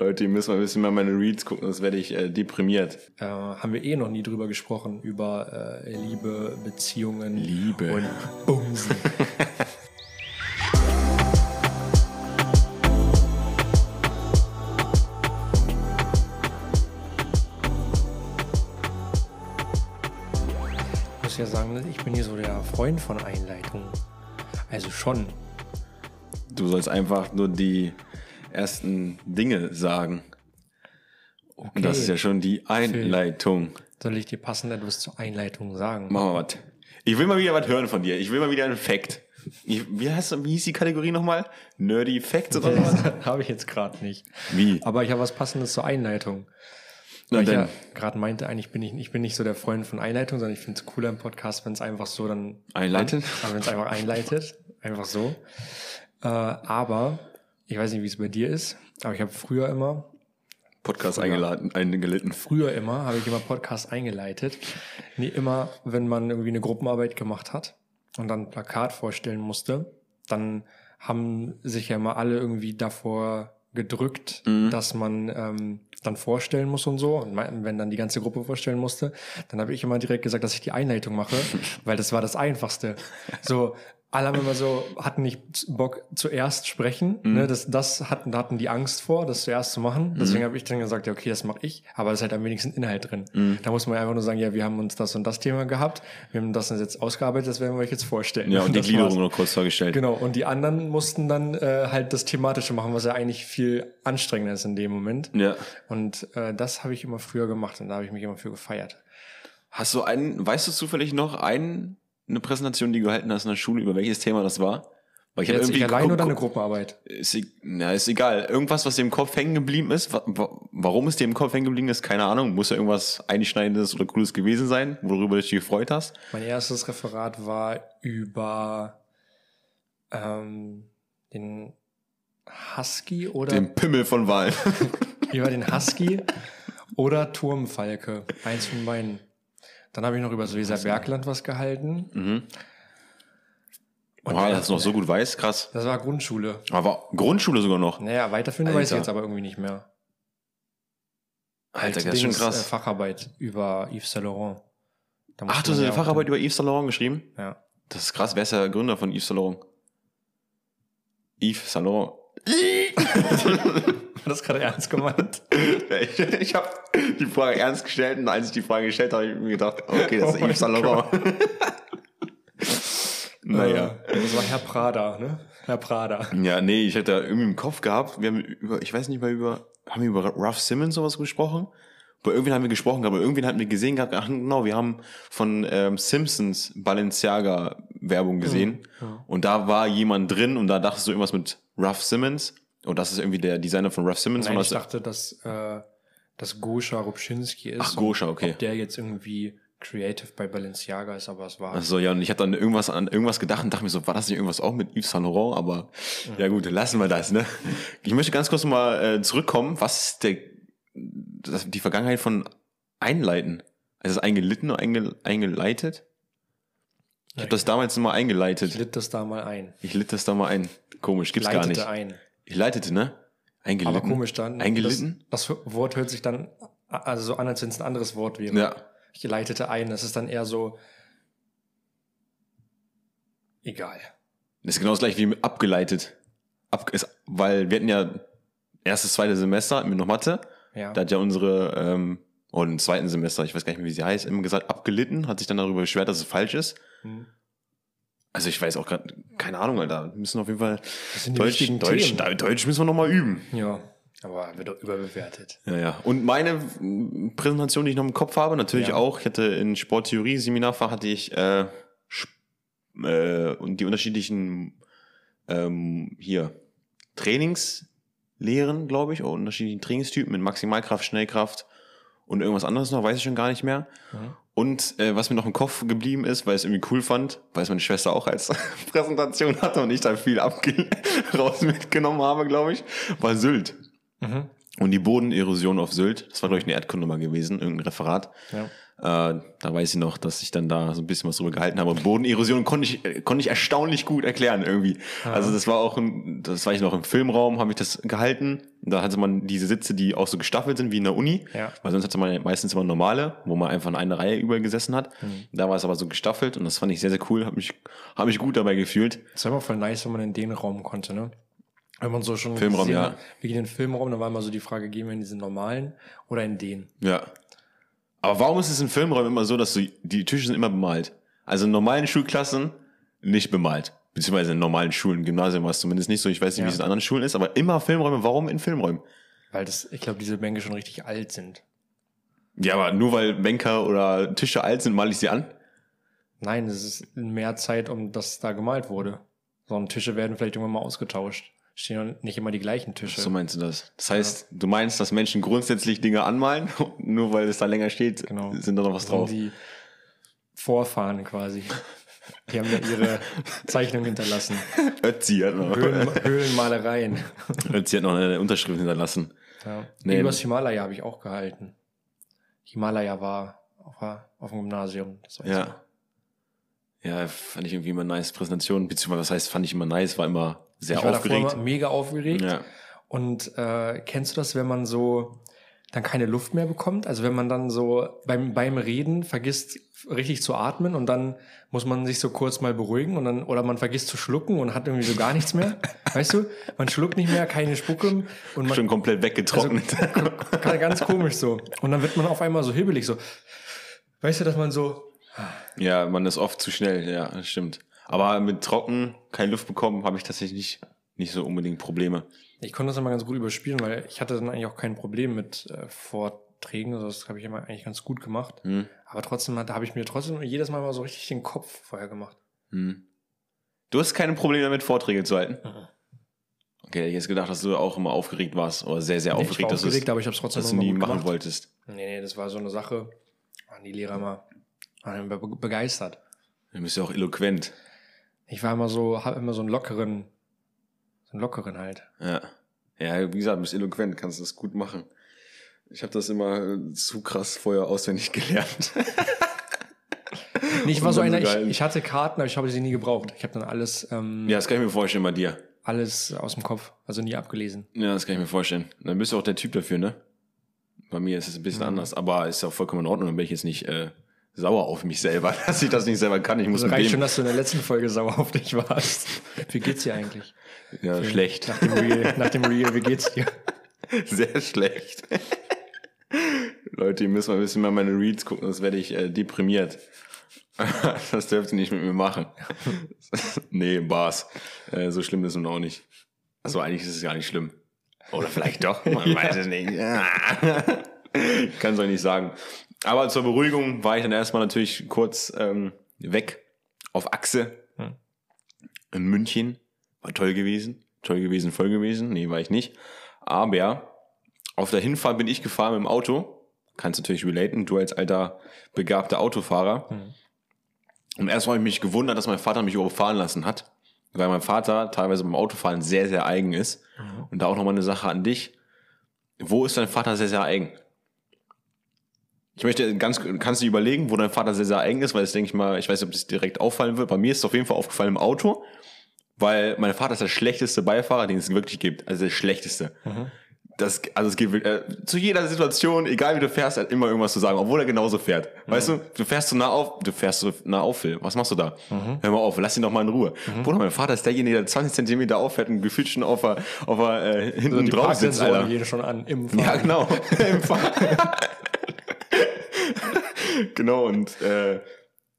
Leute, ihr müsst mal ein bisschen mal meine Reads gucken, sonst werde ich äh, deprimiert. Äh, haben wir eh noch nie drüber gesprochen, über äh, Liebe, Beziehungen Liebe. und Bumsen. Ich muss ja sagen, ich bin hier so der Freund von Einleitungen. Also schon. Du sollst einfach nur die ersten Dinge sagen. Und das ist ja schon die Einleitung. Soll ich dir passend etwas zur Einleitung sagen? Machen wir was. Ich will mal wieder was hören von dir. Ich will mal wieder einen Fact. Ich, wie, heißt, wie hieß die Kategorie nochmal? Nerdy Facts oder was? habe ich jetzt gerade nicht. Wie? Aber ich habe was Passendes zur Einleitung. Na Weil ich ja gerade meinte, eigentlich bin ich, ich bin nicht so der Freund von Einleitung, sondern ich finde es cooler im Podcast, wenn es einfach so dann Einleitet? Wenn es einfach einleitet, einfach so. Äh, aber ich weiß nicht, wie es bei dir ist, aber ich habe früher immer, Podcast eingeladen, eingelitten. früher immer habe ich immer Podcast eingeleitet. Nee, immer, wenn man irgendwie eine Gruppenarbeit gemacht hat und dann ein Plakat vorstellen musste, dann haben sich ja immer alle irgendwie davor gedrückt, dass man ähm, dann vorstellen muss und so. Und wenn dann die ganze Gruppe vorstellen musste, dann habe ich immer direkt gesagt, dass ich die Einleitung mache, weil das war das Einfachste. So, alle haben immer so, hatten nicht Bock zuerst sprechen. Ne, das, das hatten, hatten die Angst vor, das zuerst zu machen. Deswegen habe ich dann gesagt, ja, okay, das mache ich, aber es ist halt am wenigsten Inhalt drin. Da muss man einfach nur sagen, ja, wir haben uns das und das Thema gehabt, wir haben das jetzt ausgearbeitet, das werden wir euch jetzt vorstellen. Ja, und die Gliederung war's. noch kurz vorgestellt. Genau, und die anderen mussten dann äh, halt das Thematische machen, was ja eigentlich viel anstrengender ist in dem Moment. Ja. Und äh, das habe ich immer früher gemacht und da habe ich mich immer für gefeiert. Hast du einen, weißt du zufällig noch einen, eine Präsentation, die du gehalten hast in der Schule, über welches Thema das war? Weil ich Jetzt ich allein oder eine Gruppenarbeit? Ist, e- na, ist egal. Irgendwas, was dir im Kopf hängen geblieben ist. Wa wa warum es dir im Kopf hängen geblieben ist, keine Ahnung. Muss ja irgendwas Einschneidendes oder Cooles gewesen sein, worüber du dich gefreut hast. Mein erstes Referat war über ähm, den Husky oder Den Pimmel von Wahlen. über den Husky oder Turmfalke. Eins von beiden. Dann habe ich noch über das Weserbergland was gehalten. Mhm. Und Boah, du noch so gut weißt, krass. Das war Grundschule. Aber Grundschule sogar noch. Naja, weiterführende weiß ich jetzt aber irgendwie nicht mehr. Alter, Halt das ist schon Dings, Äh, krass. Facharbeit über Yves Saint Laurent. Ach, du hast eine Facharbeit über Yves Saint Laurent geschrieben? Ja. Das ist krass. Wer ist der Gründer von Yves Saint Laurent? Yves Saint Laurent. War das gerade ernst gemeint? ich ich habe die Frage ernst gestellt und als ich die Frage gestellt habe, habe ich mir gedacht, okay, das ist Oh Yves Saint mein Laurent. naja. Äh, Das war Herr Prada, ne? Herr Prada. Ja, nee, ich hätte da irgendwie im Kopf gehabt, wir haben über, ich weiß nicht mal über, haben wir über Ruff Simmons sowas gesprochen? Über irgendwen haben wir gesprochen, aber irgendwen hatten wir gesehen gehabt, ach genau, wir haben von ähm, Simpsons Balenciaga Werbung gesehen und da war jemand drin und da dachtest du irgendwas mit Ruff Simmons und das ist irgendwie der Designer von Ruff Simmons. Nein, ich das, dachte, dass, äh, dass Goscha Rubschinski ist. Ach, Goscha, okay. Ob der jetzt irgendwie creative bei Balenciaga ist, aber es war. Ach so, ja, und ich hatte dann irgendwas an irgendwas gedacht und dachte mir so, war das nicht irgendwas auch mit Yves Saint Laurent? Aber ja gut, lassen wir das, ne? Ich möchte ganz kurz mal äh, zurückkommen. Was ist der, das, die Vergangenheit von Einleiten? Ist es eingelitten oder einge, eingeleitet? Ich habe das damals ich eingeleitet. litt das da mal ein. Ich litt das da mal ein. Komisch, gibt's gar Leitete nicht. ein. Ich leitete, ne? Eingelitten. Aber komisch dann. Eingelitten? Das, das Wort hört sich dann also so an, als wenn es ein anderes Wort wäre. Ja. Ich leitete ein. Das ist dann eher so. Egal. Das ist genau das gleiche wie abgeleitet. Ab, ist, weil wir hatten ja erstes, zweites Semester, hatten wir noch Mathe. Ja. Da hat ja unsere, ähm, oder im zweiten Semester, ich weiß gar nicht mehr, wie sie heißt, immer gesagt, abgelitten, hat sich dann darüber beschwert, dass es falsch ist. Hm. Also ich weiß auch gerade, keine Ahnung, Alter. Wir müssen auf jeden Fall Deutsch, Deutsch, Themen. Deutsch müssen wir nochmal üben. Ja. Aber wird doch überbewertet. Ja, ja. Und meine mm, Präsentation, die ich noch im Kopf habe, natürlich Ja. auch, ich hatte in Sporttheorie, Seminarfach hatte ich äh, äh, und die unterschiedlichen ähm, hier Trainingslehren, glaube ich, oder unterschiedlichen Trainingstypen mit Maximalkraft, Schnellkraft und irgendwas anderes noch, weiß ich schon gar nicht mehr. Mhm. Und äh, was mir noch im Kopf geblieben ist, weil ich es irgendwie cool fand, weil es meine Schwester auch als Präsentation hatte und ich da viel raus mitgenommen habe, glaube ich, war Sylt. Mhm. Und die Bodenerosion auf Sylt, das war, glaube ich, eine Erdkunde mal gewesen, irgendein Referat. Ja. Äh, da weiß ich noch, dass ich dann da so ein bisschen was drüber gehalten habe. Und Bodenerosion konnte ich, äh, konnte ich erstaunlich gut erklären irgendwie. Also das war auch, ein, das war ich noch im Filmraum, habe ich das gehalten. Da hatte man diese Sitze, die auch so gestaffelt sind wie in der Uni. Ja. Weil sonst hatte man ja meistens immer normale, wo man einfach in eine Reihe über gesessen hat. Da war es aber so gestaffelt und das fand ich sehr, sehr cool. Habe mich, hab mich gut dabei gefühlt. Das war immer voll nice, wenn man in den Raum konnte, ne? Wenn man so schon Filmraum, gesehen ja. wir gehen in den Filmraum, dann war immer so die Frage, gehen wir in diesen normalen oder in den? Ja. Aber warum ist es in Filmräumen immer so, dass du, die Tische sind immer bemalt? Also in normalen Schulklassen nicht bemalt. Beziehungsweise in normalen Schulen, Gymnasium war es zumindest nicht so. Ich weiß nicht, Ja. wie es in anderen Schulen ist, aber immer Filmräume. Warum in Filmräumen? Weil das, ich glaube, diese Bänke schon richtig alt sind. Ja, aber nur weil Bänker oder Tische alt sind, male ich sie an? Nein, es ist mehr Zeit, um dass da gemalt wurde. Sondern Tische werden vielleicht irgendwann mal ausgetauscht. Stehen ja nicht immer die gleichen Tische. So meinst du das? Das heißt, du meinst, dass Menschen grundsätzlich Dinge anmalen, nur weil es da länger steht, Genau. sind da noch was drauf. die Vorfahren quasi. Die haben ja ihre Zeichnung hinterlassen. Ötzi hat noch, Höhlen, Höhlenmalereien. Ötzi hat noch eine Unterschrift hinterlassen. Ja. Nee. Übers Himalaya habe ich auch gehalten. Himalaya war auf, auf dem Gymnasium. Das noch. Ja. Ja, fand ich irgendwie immer nice Präsentation, beziehungsweise was heißt, fand ich immer nice, war immer sehr ich war aufgeregt. immer mega aufgeregt. Ja. Und äh, kennst du das, wenn man so dann keine Luft mehr bekommt? Also wenn man dann so beim, beim Reden vergisst richtig zu atmen und dann muss man sich so kurz mal beruhigen und dann, oder man vergisst zu schlucken und hat irgendwie so gar nichts mehr. weißt du? Man schluckt nicht mehr, keine Spucke und man Schon komplett weggetrocknet. kann ganz komisch so. Und dann wird man auf einmal so hibbelig so. Weißt du, dass man so, ja, man ist oft zu schnell, ja, das stimmt. Aber mit trocken, keine Luft bekommen, habe ich tatsächlich nicht, nicht so unbedingt Probleme. ich konnte das immer ganz gut überspielen, weil ich hatte dann eigentlich auch kein Problem mit äh, Vorträgen. Also das habe ich immer eigentlich ganz gut gemacht. Hm. Aber trotzdem da habe ich mir trotzdem jedes Mal mal so richtig den Kopf vorher gemacht. Hm. Du hast keine Probleme damit, Vorträge zu halten? Mhm. Okay, hätte ich jetzt gedacht, dass du auch immer aufgeregt warst oder sehr, sehr Nee, ich war aufgeregt, dass, aufgeregt, aber ich habe es trotzdem dass du nie machen wolltest. Nee, nee, das war so eine Sache. Waren die Lehrer immer waren begeistert. Du bist ja auch eloquent. Ich war immer so, habe immer so einen lockeren, so einen lockeren halt. Ja. Ja, wie gesagt, du bist eloquent, kannst das gut machen. Ich habe das immer zu krass vorher auswendig gelernt. Nee, ich war so einer, ich, ich hatte Karten, aber ich habe sie nie gebraucht. Ich habe dann alles, ähm, ja, das kann ich mir vorstellen bei dir. alles aus dem Kopf, also nie abgelesen. Ja, das kann ich mir vorstellen. Dann bist du auch der Typ dafür, ne? Bei mir ist es ein bisschen Mhm. anders, aber ist ja auch vollkommen in Ordnung, dann bin ich jetzt nicht äh, sauer auf mich selber, dass ich das nicht selber kann. Ich muss Also reicht dem, schon, dass du in der letzten Folge sauer auf dich warst. Wie geht's dir eigentlich? ja, schlecht. Nach dem Real, nach dem Real, wie geht's dir? Sehr schlecht. Leute, ihr müsst mal ein bisschen mal meine Reads gucken, sonst werde ich äh, deprimiert. das dürft ihr nicht mit mir machen. nee, Bars. Äh, so schlimm ist es nun auch nicht. Also eigentlich ist es gar nicht schlimm. Oder vielleicht doch, man weiß es nicht. Ich Kann es euch nicht sagen. Aber zur Beruhigung war ich dann erstmal natürlich kurz ähm, weg auf Achse Hm. in München. War toll gewesen. Toll gewesen, voll gewesen. Nee, war ich nicht. Aber auf der Hinfahrt bin ich gefahren mit dem Auto. Kannst natürlich relaten, du als alter begabter Autofahrer. Hm. Und erst habe ich mich gewundert, dass mein Vater mich überhaupt fahren lassen hat. Weil mein Vater teilweise beim Autofahren sehr, sehr eigen ist. Mhm. Und da auch nochmal eine Sache an dich. Wo ist dein Vater sehr, sehr eigen? Ich möchte ganz, kannst du dir überlegen, wo dein Vater sehr, sehr eigen ist, weil das denke ich mal, ich weiß nicht, ob das direkt auffallen wird. Bei mir ist es auf jeden Fall aufgefallen im Auto, weil mein Vater ist der schlechteste Beifahrer, den es wirklich gibt. Also der schlechteste. Mhm. Das, also es gibt äh, zu jeder Situation, egal wie du fährst, hat immer irgendwas zu sagen, obwohl er genauso fährt. Weißt du, du fährst so nah auf, du fährst so nah auf, Phil. Was machst du da? Hör mal auf, lass ihn doch mal in Ruhe. Bruder, mein Vater ist derjenige, der 20 Zentimeter auffährt und gefühlt schon auf der, auf der äh, hinten Also drauf sitzt, Alter. gehen schon an im Fahren. Ja, genau. Im Fahr- genau, und äh,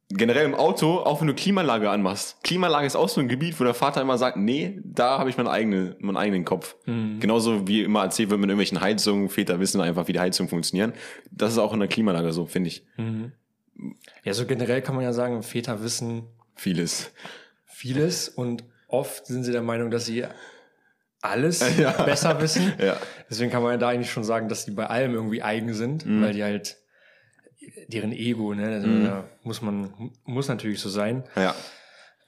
generell im Auto, auch wenn du Klimaanlage anmachst. Klimaanlage ist auch so ein Gebiet, wo der Vater immer sagt, nee, da habe ich meinen eigenen, meinen eigenen Kopf. Genauso wie immer erzählt wird mit irgendwelchen Heizungen, Väter wissen einfach, wie die Heizungen funktionieren. Das ist auch in der Klimaanlage so, finde ich. Ja, so generell kann man ja sagen, Väter wissen Vieles. vieles und oft sind sie der Meinung, dass sie alles Ja. besser wissen. Ja. Deswegen kann man ja da eigentlich schon sagen, dass die bei allem irgendwie eigen sind, weil die halt deren Ego, ne, also, da muss man, muss natürlich so sein. Ja.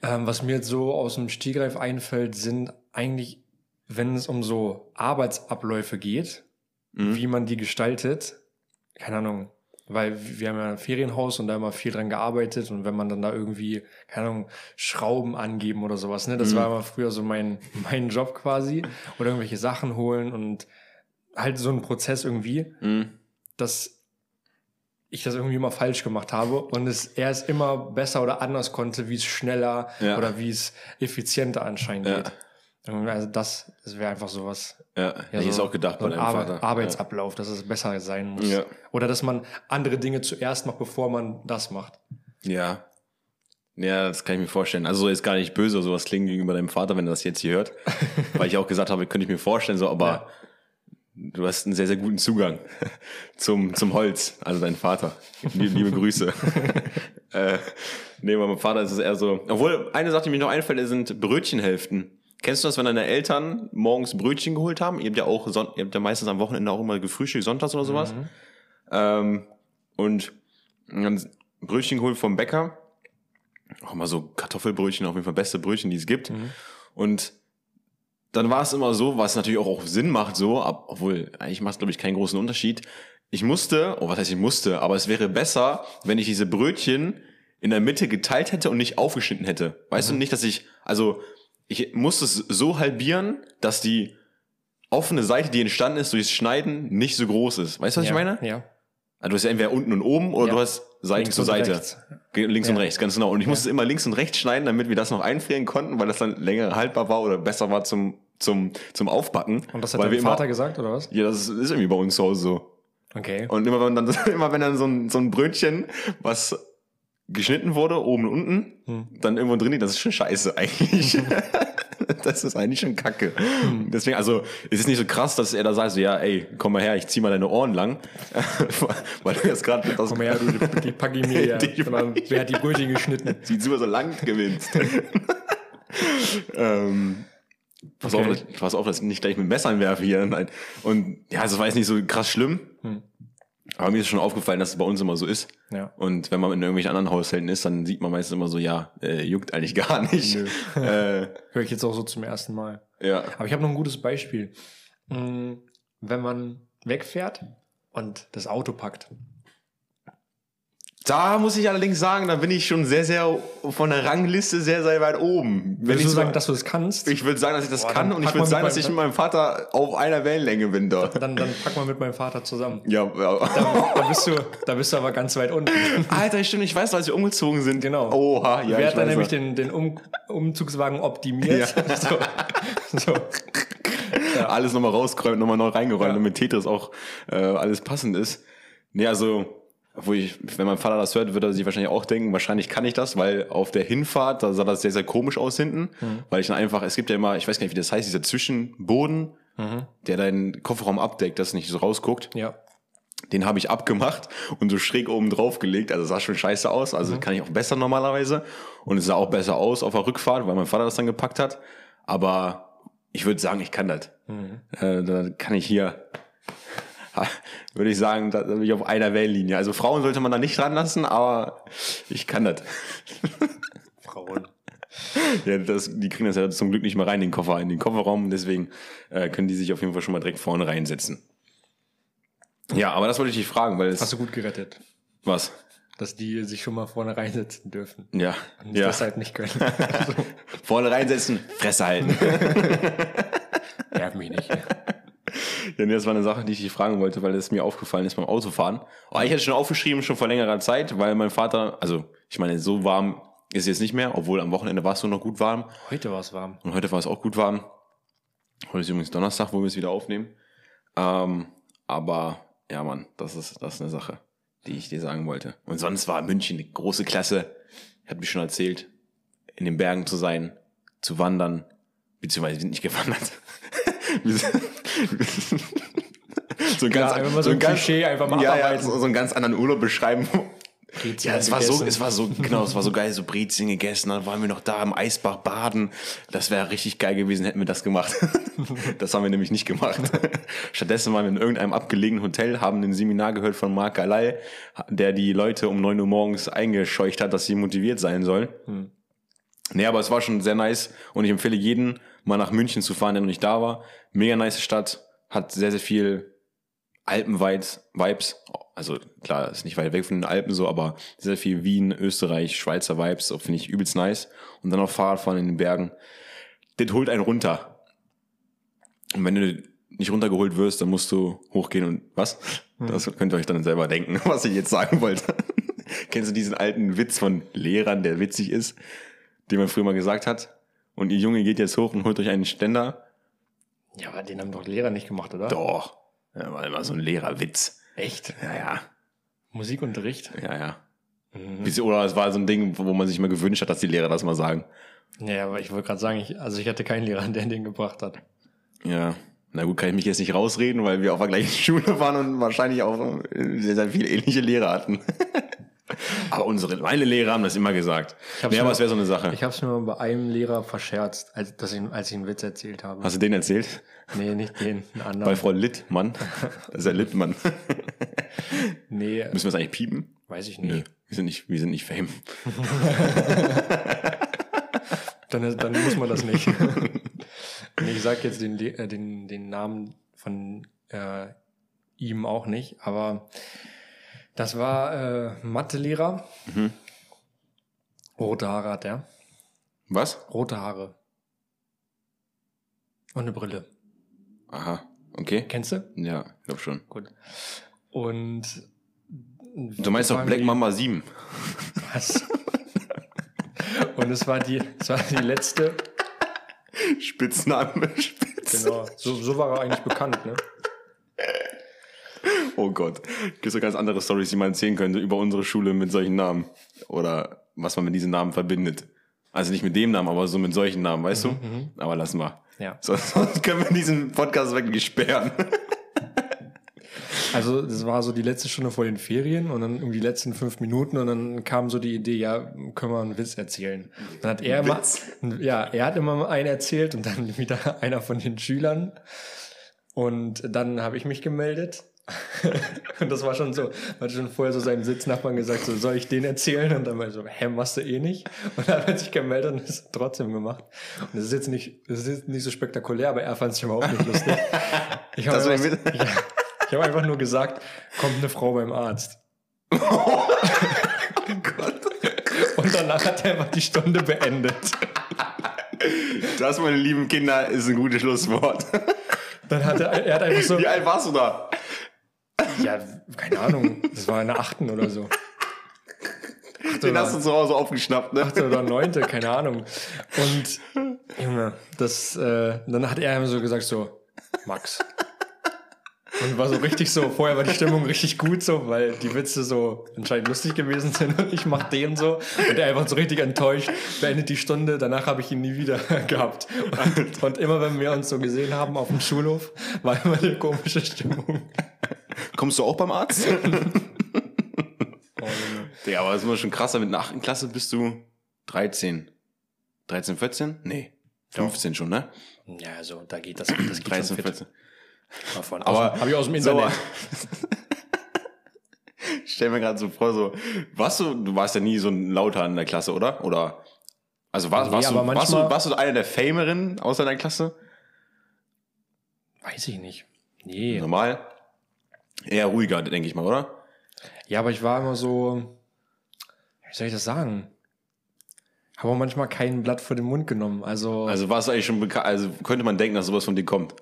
Ähm, was mir jetzt so aus dem Stegreif einfällt, sind eigentlich, wenn es um so Arbeitsabläufe geht, wie man die gestaltet. Keine Ahnung. Weil wir haben ja ein Ferienhaus und da immer viel dran gearbeitet und wenn man dann da irgendwie, keine Ahnung, Schrauben angeben oder sowas, ne, das war immer früher so mein, mein Job quasi. Oder irgendwelche Sachen holen und halt so ein Prozess irgendwie, Mhm. dass ich das irgendwie immer falsch gemacht habe und es er es immer besser oder anders konnte, wie es schneller Ja. oder wie es effizienter anscheinend Ja. geht. Also das, das wäre einfach sowas. Ja, Ja, ich so- ist auch gedacht so bei ein deinem Vater. Arbeitsablauf, dass es besser sein muss. Ja. Oder dass man andere Dinge zuerst macht, bevor man das macht. Ja. Ja, das kann ich mir vorstellen. Also jetzt gar nicht böse sowas klingen gegenüber deinem Vater, wenn er das jetzt hier hört. Weil ich auch gesagt habe, könnte ich mir vorstellen, so, aber du hast einen sehr, sehr guten Zugang zum, zum Holz. Also dein Vater. Liebe, liebe Grüße. äh, nee, bei meinem Vater ist es eher so. Obwohl, eine Sache, die mir noch einfällt, sind Brötchenhälften. Kennst du das, wenn deine Eltern morgens Brötchen geholt haben? Ihr habt ja auch, Son ihr habt ja meistens am Wochenende auch immer gefrühstückt, sonntags oder sowas. Ähm, und dann Brötchen geholt vom Bäcker. Auch immer so Kartoffelbrötchen, auf jeden Fall beste Brötchen, die es gibt. Und dann war es immer so, was natürlich auch, auch Sinn macht, so, ab, obwohl eigentlich macht es, glaube ich, keinen großen Unterschied. Ich musste, oh, was heißt ich musste, aber es wäre besser, wenn ich diese Brötchen in der Mitte geteilt hätte und nicht aufgeschnitten hätte. Weißt du nicht, dass ich, also ich musste es so halbieren, dass die offene Seite, die entstanden ist durchs Schneiden, nicht so groß ist. Weißt du, was ja. ich meine? Ja. Also du hast ja entweder unten und oben oder Ja. du hast Seite Links zu Seite. rechts. Links Ja. und rechts, ganz genau. Und ich musste immer links und rechts schneiden, damit wir das noch einfrieren konnten, weil das dann länger haltbar war oder besser war zum, zum, zum Aufbacken. Und das hat dein Vater immer, gesagt, oder was? Ja, das ist irgendwie bei uns zu Hause so. Okay. Und immer wenn dann, immer wenn dann so ein, so ein Brötchen, was geschnitten wurde, oben und unten, Hm. dann irgendwo drin liegt, das ist schon scheiße eigentlich. das ist eigentlich schon kacke. Hm. Deswegen, also, es ist nicht so krass, dass er da sagt, so, ja, ey, komm mal her, ich zieh mal deine Ohren lang. Weil du jetzt gerade Komm her, du, die, die pack ich mir ja. Wer hat die Brötchen geschnitten? sieht super so lang gewinnst. ähm, pass, Okay. auf, dass- pass auf, dass ich nicht gleich mit Messern werfe hier. Nein. Und ja, das war jetzt nicht so krass schlimm. Hm. Aber mir ist schon aufgefallen, dass es bei uns immer so ist. Ja. Und wenn man in irgendwelchen anderen Haushalten ist, dann sieht man meistens immer so, ja, äh, juckt eigentlich gar nicht. Nö. Äh, Höre ich jetzt auch so zum ersten Mal. ja. Aber ich habe noch ein gutes Beispiel. Mm, Wenn man wegfährt und das Auto packt. Da muss ich allerdings sagen, da bin ich schon sehr, sehr von der Rangliste sehr, sehr weit oben. Wenn Willst ich du sagen, dass du das kannst? ich würde sagen, dass ich das Boah, kann und ich würde mal sagen, dass ich mit meinem Vater auf einer Wellenlänge bin da. dann, dann pack mal mit meinem Vater zusammen. Ja, ja. Da bist, du, da bist du aber ganz weit unten. Alter, stimmt, ich weiß, als wir umgezogen sind. Genau. Oha, ja. Wer ich hat dann nämlich den, den um, Umzugswagen optimiert? Ja. So. so. alles nochmal rausgeräumt, nochmal neu reingeräumt, Ja. damit Tetris auch äh, alles passend ist. Nee, also, wo ich, wenn mein Vater das hört, wird er sich wahrscheinlich auch denken, wahrscheinlich kann ich das, weil auf der Hinfahrt, da sah das sehr, sehr komisch aus hinten, Mhm. weil ich dann einfach, es gibt ja immer, ich weiß gar nicht, wie das heißt, dieser Zwischenboden, Mhm. der deinen Kofferraum abdeckt, dass es nicht so rausguckt. Ja. Den habe ich abgemacht und so schräg oben drauf gelegt. Also sah schon scheiße aus. Mhm. Also kann ich auch besser normalerweise. Und es sah auch besser aus auf der Rückfahrt, weil mein Vater das dann gepackt hat. Aber ich würde sagen, ich kann das. Mhm. Äh, da kann ich hier, würde ich sagen, da bin ich auf einer Wellenlinie. Also Frauen sollte man da nicht ranlassen, aber ich kann das. Frauen. Ja, das, die kriegen das ja zum Glück nicht mehr rein in den Koffer, in den Kofferraum. Deswegen äh, können die sich auf jeden Fall schon mal direkt vorne reinsetzen. Ja, aber das wollte ich dich fragen, weil es Hast du gut gerettet, was? dass die sich schon mal vorne reinsetzen dürfen. Ja, Und ja. das halt nicht können. Vorne reinsetzen, Fresse halten. Nerv mich nicht. Ja, nee, das war eine Sache, die ich dich fragen wollte, weil es mir aufgefallen ist beim Autofahren. Oh, ich hatte schon aufgeschrieben, schon vor längerer Zeit, weil mein Vater, also ich meine, so warm ist jetzt nicht mehr, obwohl am Wochenende war es so noch gut warm. Heute war es warm. Und heute war es auch gut warm. Heute ist übrigens Donnerstag, wo wir es wieder aufnehmen. Ähm, aber ja, Mann, das ist, das ist eine Sache, die ich dir sagen wollte. Und sonst war München eine große Klasse. Ich habe mir schon erzählt, in den Bergen zu sein, zu wandern, beziehungsweise wir sind nicht gewandert. Wir sind- so ein Ja, ganz, einfach mal so ein Klischee einfach mal ja, ja, so, so einen ganz anderen Urlaub beschreiben, Brezel ja, es war so, gegessen. es war so, genau, es war so geil, so Brezeln gegessen, dann waren wir noch da im Eisbach baden. Das wäre richtig geil gewesen, hätten wir das gemacht. das haben wir nämlich nicht gemacht. Stattdessen waren wir in irgendeinem abgelegenen Hotel, haben ein Seminar gehört von Marc Galay, der die Leute um neun Uhr morgens eingescheucht hat, dass sie motiviert sein sollen. Nee, aber es war schon sehr nice und ich empfehle jeden, mal nach München zu fahren, der noch nicht da war. Mega nice Stadt, hat sehr, sehr viel Alpen-Vibes. Vibes. Also klar, ist nicht weit weg von den Alpen so, aber sehr viel Wien, Österreich, Schweizer Vibes, so finde ich übelst nice. Und dann noch Fahrradfahren in den Bergen. Das holt einen runter. Und wenn du nicht runtergeholt wirst, dann musst du hochgehen und was? Das könnt ihr euch dann selber denken, was ich jetzt sagen wollte. Kennst du diesen alten Witz von Lehrern, der witzig ist, den man früher mal gesagt hat? Und ihr Junge geht jetzt hoch und holt euch einen Ständer. Ja, aber den haben doch Lehrer nicht gemacht, oder? Doch. Ja, war immer so ein Lehrerwitz. Echt? Ja, ja. Musikunterricht? Ja, ja. Bis- Oder es war so ein Ding, wo man sich mal gewünscht hat, dass die Lehrer das mal sagen. Ja, aber ich wollte gerade sagen, ich, also ich hatte keinen Lehrer, der den gebracht hat. Ja. Na gut, kann ich mich jetzt nicht rausreden, weil wir auf der gleichen Schule waren und wahrscheinlich auch sehr, sehr viele ähnliche Lehrer hatten. aber unsere, meine Lehrer haben das immer gesagt. Ja, aber mir- es wäre so eine Sache. Ich habe es mal bei einem Lehrer verscherzt, als, dass ich, als ich einen Witz erzählt habe. Hast du den erzählt? Nee, nicht den, einen Bei anderen. Frau Littmann. Das ist ja Littmann. Nee, Müssen wir es eigentlich piepen? weiß ich Nö. nicht. Wir sind nicht, wir sind nicht Fame. Dann, dann muss man das nicht. nee, ich sag jetzt den, äh, den, den Namen von äh, ihm auch nicht, aber das war äh, Mathelehrer. Mhm. Rote Haare hat er. Was? Rote Haare. Und eine Brille. Aha. Okay. Kennst du? Ja, ich glaube schon. Gut. Und Du meinst doch Black Mamba 7. Was? Und es war die, es war die letzte. Spitzname. Spitz. Genau. So, so war er eigentlich bekannt, ne? Oh Gott. Gibt so ganz andere Stories, die man erzählen könnte über unsere Schule mit solchen Namen. Oder was man mit diesen Namen verbindet. Also nicht mit dem Namen, aber so mit solchen Namen, weißt du? Aber lassen wir. Ja. Sonst sonst können wir diesen Podcast wirklich sperren. Also das war so die letzte Stunde vor den Ferien und dann irgendwie die letzten fünf Minuten und dann kam so die Idee, ja, können wir einen Witz erzählen. Dann hat er immer, ja, er hat immer einen erzählt und dann wieder einer von den Schülern. Und dann habe ich mich gemeldet. Und das war schon so, hat schon vorher so seinem Sitznachbarn gesagt, so, soll ich den erzählen? Und dann war so, hä, machst du eh nicht? Und dann hat er sich gemeldet und es trotzdem gemacht. Und das ist jetzt nicht, das ist jetzt nicht so spektakulär, aber er fand es überhaupt nicht lustig. Ich habe einfach, ich hab einfach nur gesagt, kommt eine Frau beim Arzt. Und danach hat er einfach die Stunde beendet. Das, meine lieben Kinder, ist ein gutes Schlusswort. Dann hat er, er hat einfach so, Wie alt warst du da? Ja, keine Ahnung, das war in der achten oder so. Achte Den hast du zu Hause aufgeschnappt, ne? achte oder neunte, keine Ahnung. Und, Junge, das, äh, dann hat er immer so gesagt so, Max. Und war so richtig so, vorher war die Stimmung richtig gut so, weil die Witze so anscheinend lustig gewesen sind und ich mach den so und er einfach so richtig enttäuscht, beendet die Stunde, danach habe ich ihn nie wieder gehabt. Und, und immer wenn wir uns so gesehen haben auf dem Schulhof, war immer eine komische Stimmung. Kommst du auch beim Arzt? Oh. Ja, aber das ist immer schon krasser. Mit einer achten Klasse bist du 13. 13, 14? Nee. 15 schon, ne? Ja, also da geht das, das geht 13, schon fit. 14. Davon. Aber habe ich aus dem Internet. Stell mir gerade so vor, so, warst du, du warst ja nie so ein Lauter in der Klasse, oder? Oder, also war, Nee, warst, du, warst, du, warst du einer der Fameren aus deiner Klasse? Weiß ich nicht. Nee. Normal? Eher ruhiger, denke ich mal, oder? Ja, aber ich war immer so, wie soll ich das sagen? Habe auch manchmal kein Blatt vor den Mund genommen. Also, Also warst du eigentlich schon bekannt, also könnte man denken, dass sowas von dir kommt.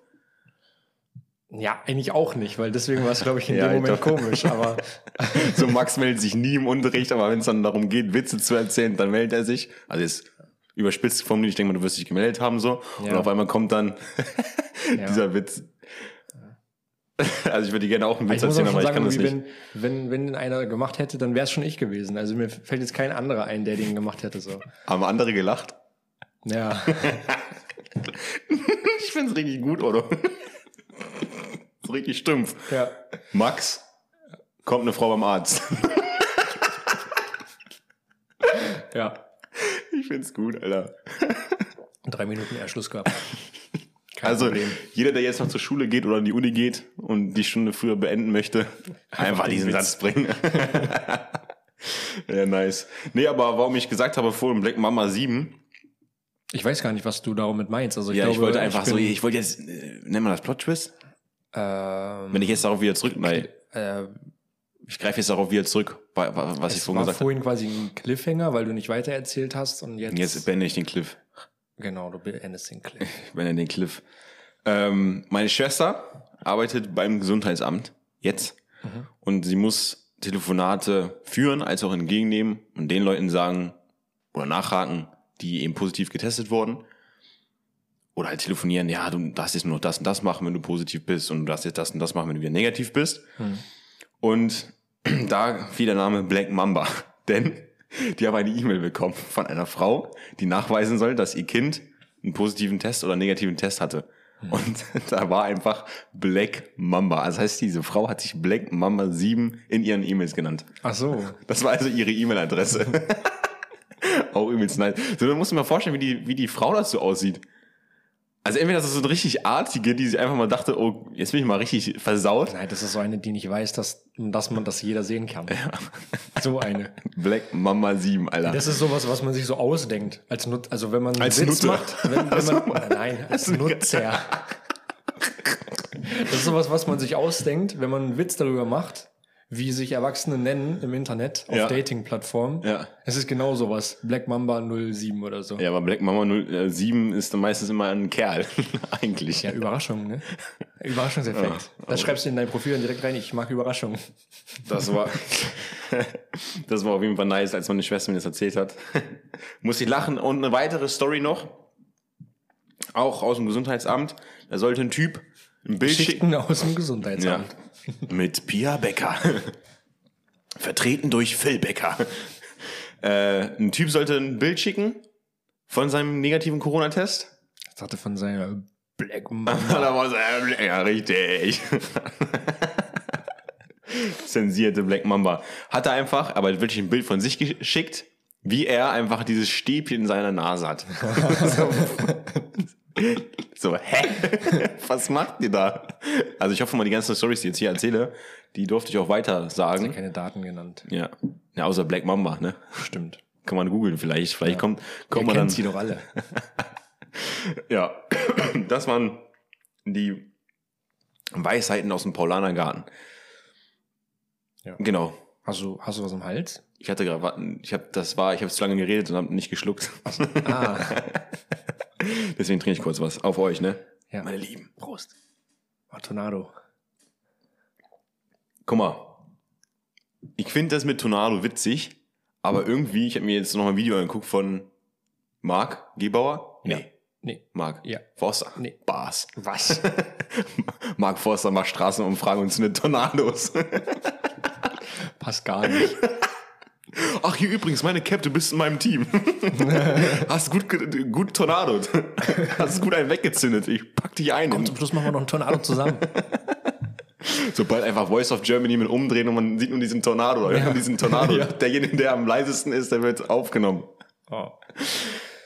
ja, eigentlich auch nicht, weil deswegen war es, glaube ich, in Ja, dem Moment komisch. Aber So Max meldet sich nie im Unterricht, aber wenn es dann darum geht, Witze zu erzählen, dann meldet er sich. Also jetzt überspitzt formuliert, ich denke mal, du wirst dich gemeldet haben so. Und Ja. auf einmal kommt dann Ja. dieser Witz. Also ich würde gerne auch einen Witz erzählen, aber ich kann das nicht. wenn, wenn, wenn den einer gemacht hätte, dann wäre es schon ich gewesen. Also mir fällt jetzt kein anderer ein, der den gemacht hätte. So. Haben andere gelacht? Ja. Ich find's richtig gut, oder? so richtig stumpf. ja. Max, kommt eine Frau beim Arzt. Ja. Ich find's gut, Alter. Drei Minuten eher Schluss gehabt. Kein Also Problem. jeder, der jetzt noch zur Schule geht oder in die Uni geht und die Stunde früher beenden möchte, einfach, diesen. Satz bringen. ja, nice. Nee, aber warum ich gesagt habe, vorhin Black Mama 7, Ich weiß gar nicht, was du damit meinst. Also ich ja, glaube, ich wollte einfach so, bin- ich wollte jetzt, äh, nennen wir das Plot Twist? Ähm, Wenn ich jetzt darauf wieder zurück, nein, äh, ich greife jetzt darauf wieder zurück, wa- wa- was ich vorhin war gesagt habe. vorhin quasi ein Cliffhanger, weil du nicht weitererzählt hast und jetzt, Jetzt beende ich den Cliff. Genau, du beendest den Cliff. Ich beende den Cliff. Ähm, meine Schwester arbeitet beim Gesundheitsamt jetzt und sie muss Telefonate führen, als auch entgegennehmen und den Leuten sagen oder nachhaken, die eben positiv getestet wurden. Oder halt telefonieren, ja, du darfst jetzt nur noch das und das machen, wenn du positiv bist und du darfst jetzt das und das machen, wenn du wieder negativ bist. Und da fiel der Name Black Mamba, denn die haben eine E-Mail bekommen von einer Frau, die nachweisen soll, dass ihr Kind einen positiven Test oder einen negativen Test hatte. Und da war einfach Black Mamba. Also das heißt, diese Frau hat sich Black Mamba 7 in ihren E-Mails genannt. Ach so. Das war also ihre E-Mail-Adresse. Auch übelst nice. So, dann musst du mir vorstellen, wie die, wie die Frau dazu aussieht. Also entweder das ist so eine richtig artige, die sich einfach mal dachte, oh, jetzt bin ich mal richtig versaut. Nein, das ist so eine, die nicht weiß, dass, dass man das jeder sehen kann. So eine. Black Mamba 7, Alter. Das ist sowas, was man sich so ausdenkt. Als Nut also wenn man einen Als Witz Nutte. macht, wenn, wenn man, nein, als Nutzer. Das ist sowas, was man sich ausdenkt, wenn man einen Witz darüber macht, wie sich Erwachsene nennen im Internet auf Ja. Dating-Plattformen. Ja. Es ist genau sowas. Black Mamba 07 oder so. Ja, aber Black Mama 07 ist dann meistens immer ein Kerl. Eigentlich. Ja, Überraschung, ne? Überraschungseffekt. Das schreibst du in dein Profil dann direkt rein. Ich mag Überraschungen. Das war, das war auf jeden Fall nice, als meine Schwester mir das erzählt hat. Muss ich lachen. Und eine weitere Story noch. Auch aus dem Gesundheitsamt. Da sollte ein Typ ein Bild schicken. Schichten aus dem Ja. Mit Pia Becker. Vertreten durch Phil Becker. Äh, ein Typ sollte ein Bild schicken von seinem negativen Corona-Test. Das hatte von seiner Black Mamba. ja, richtig. Zensierte Black Mamba. Hat er einfach, aber wirklich ein Bild von sich geschickt, wie er einfach dieses Stäbchen in seiner Nase hat. so, so, hä? Was macht ihr da? Also ich hoffe mal, die ganzen Stories, die ich jetzt hier erzähle, die durfte ich auch weiter sagen. Keine Daten genannt. Ja. Ja, außer Black Mamba, ne? Stimmt. Kann man googeln vielleicht. Vielleicht kommt, Ihr kommt man dann. sie doch alle. Ja, das waren die Weisheiten aus dem Paulanergarten. Ja. Genau. Hast du, hast du was im Hals? Ich hatte gerade, ich habe, das war, ich habe zu lange geredet und habe nicht geschluckt. Ah, Deswegen trinke ich kurz was. Auf euch, ne? ja. Meine Lieben. Prost. Oh, Tornado. Guck mal. Ich finde das mit Tornado witzig, aber irgendwie, ich habe mir jetzt noch ein Video angeguckt von Marc Gebauer. Ja. Nee, Nee. Marc Ja. Forster. Nee. Bars. Was? Marc Forster macht Straßenumfragen und zündet Tornados. Passt gar nicht. Ach, hier übrigens, meine Cap, du bist in meinem Team. Hast gut, gut Tornado. Hast gut einen weggezündet. Ich pack dich ein. Und zum Schluss machen wir noch einen Tornado zusammen. Sobald einfach Voice of Germany mit umdrehen und man sieht nur diesen Tornado. Ja. Diesen Tornado. Ja. Derjenige, der am leisesten ist, der wird aufgenommen. Oh.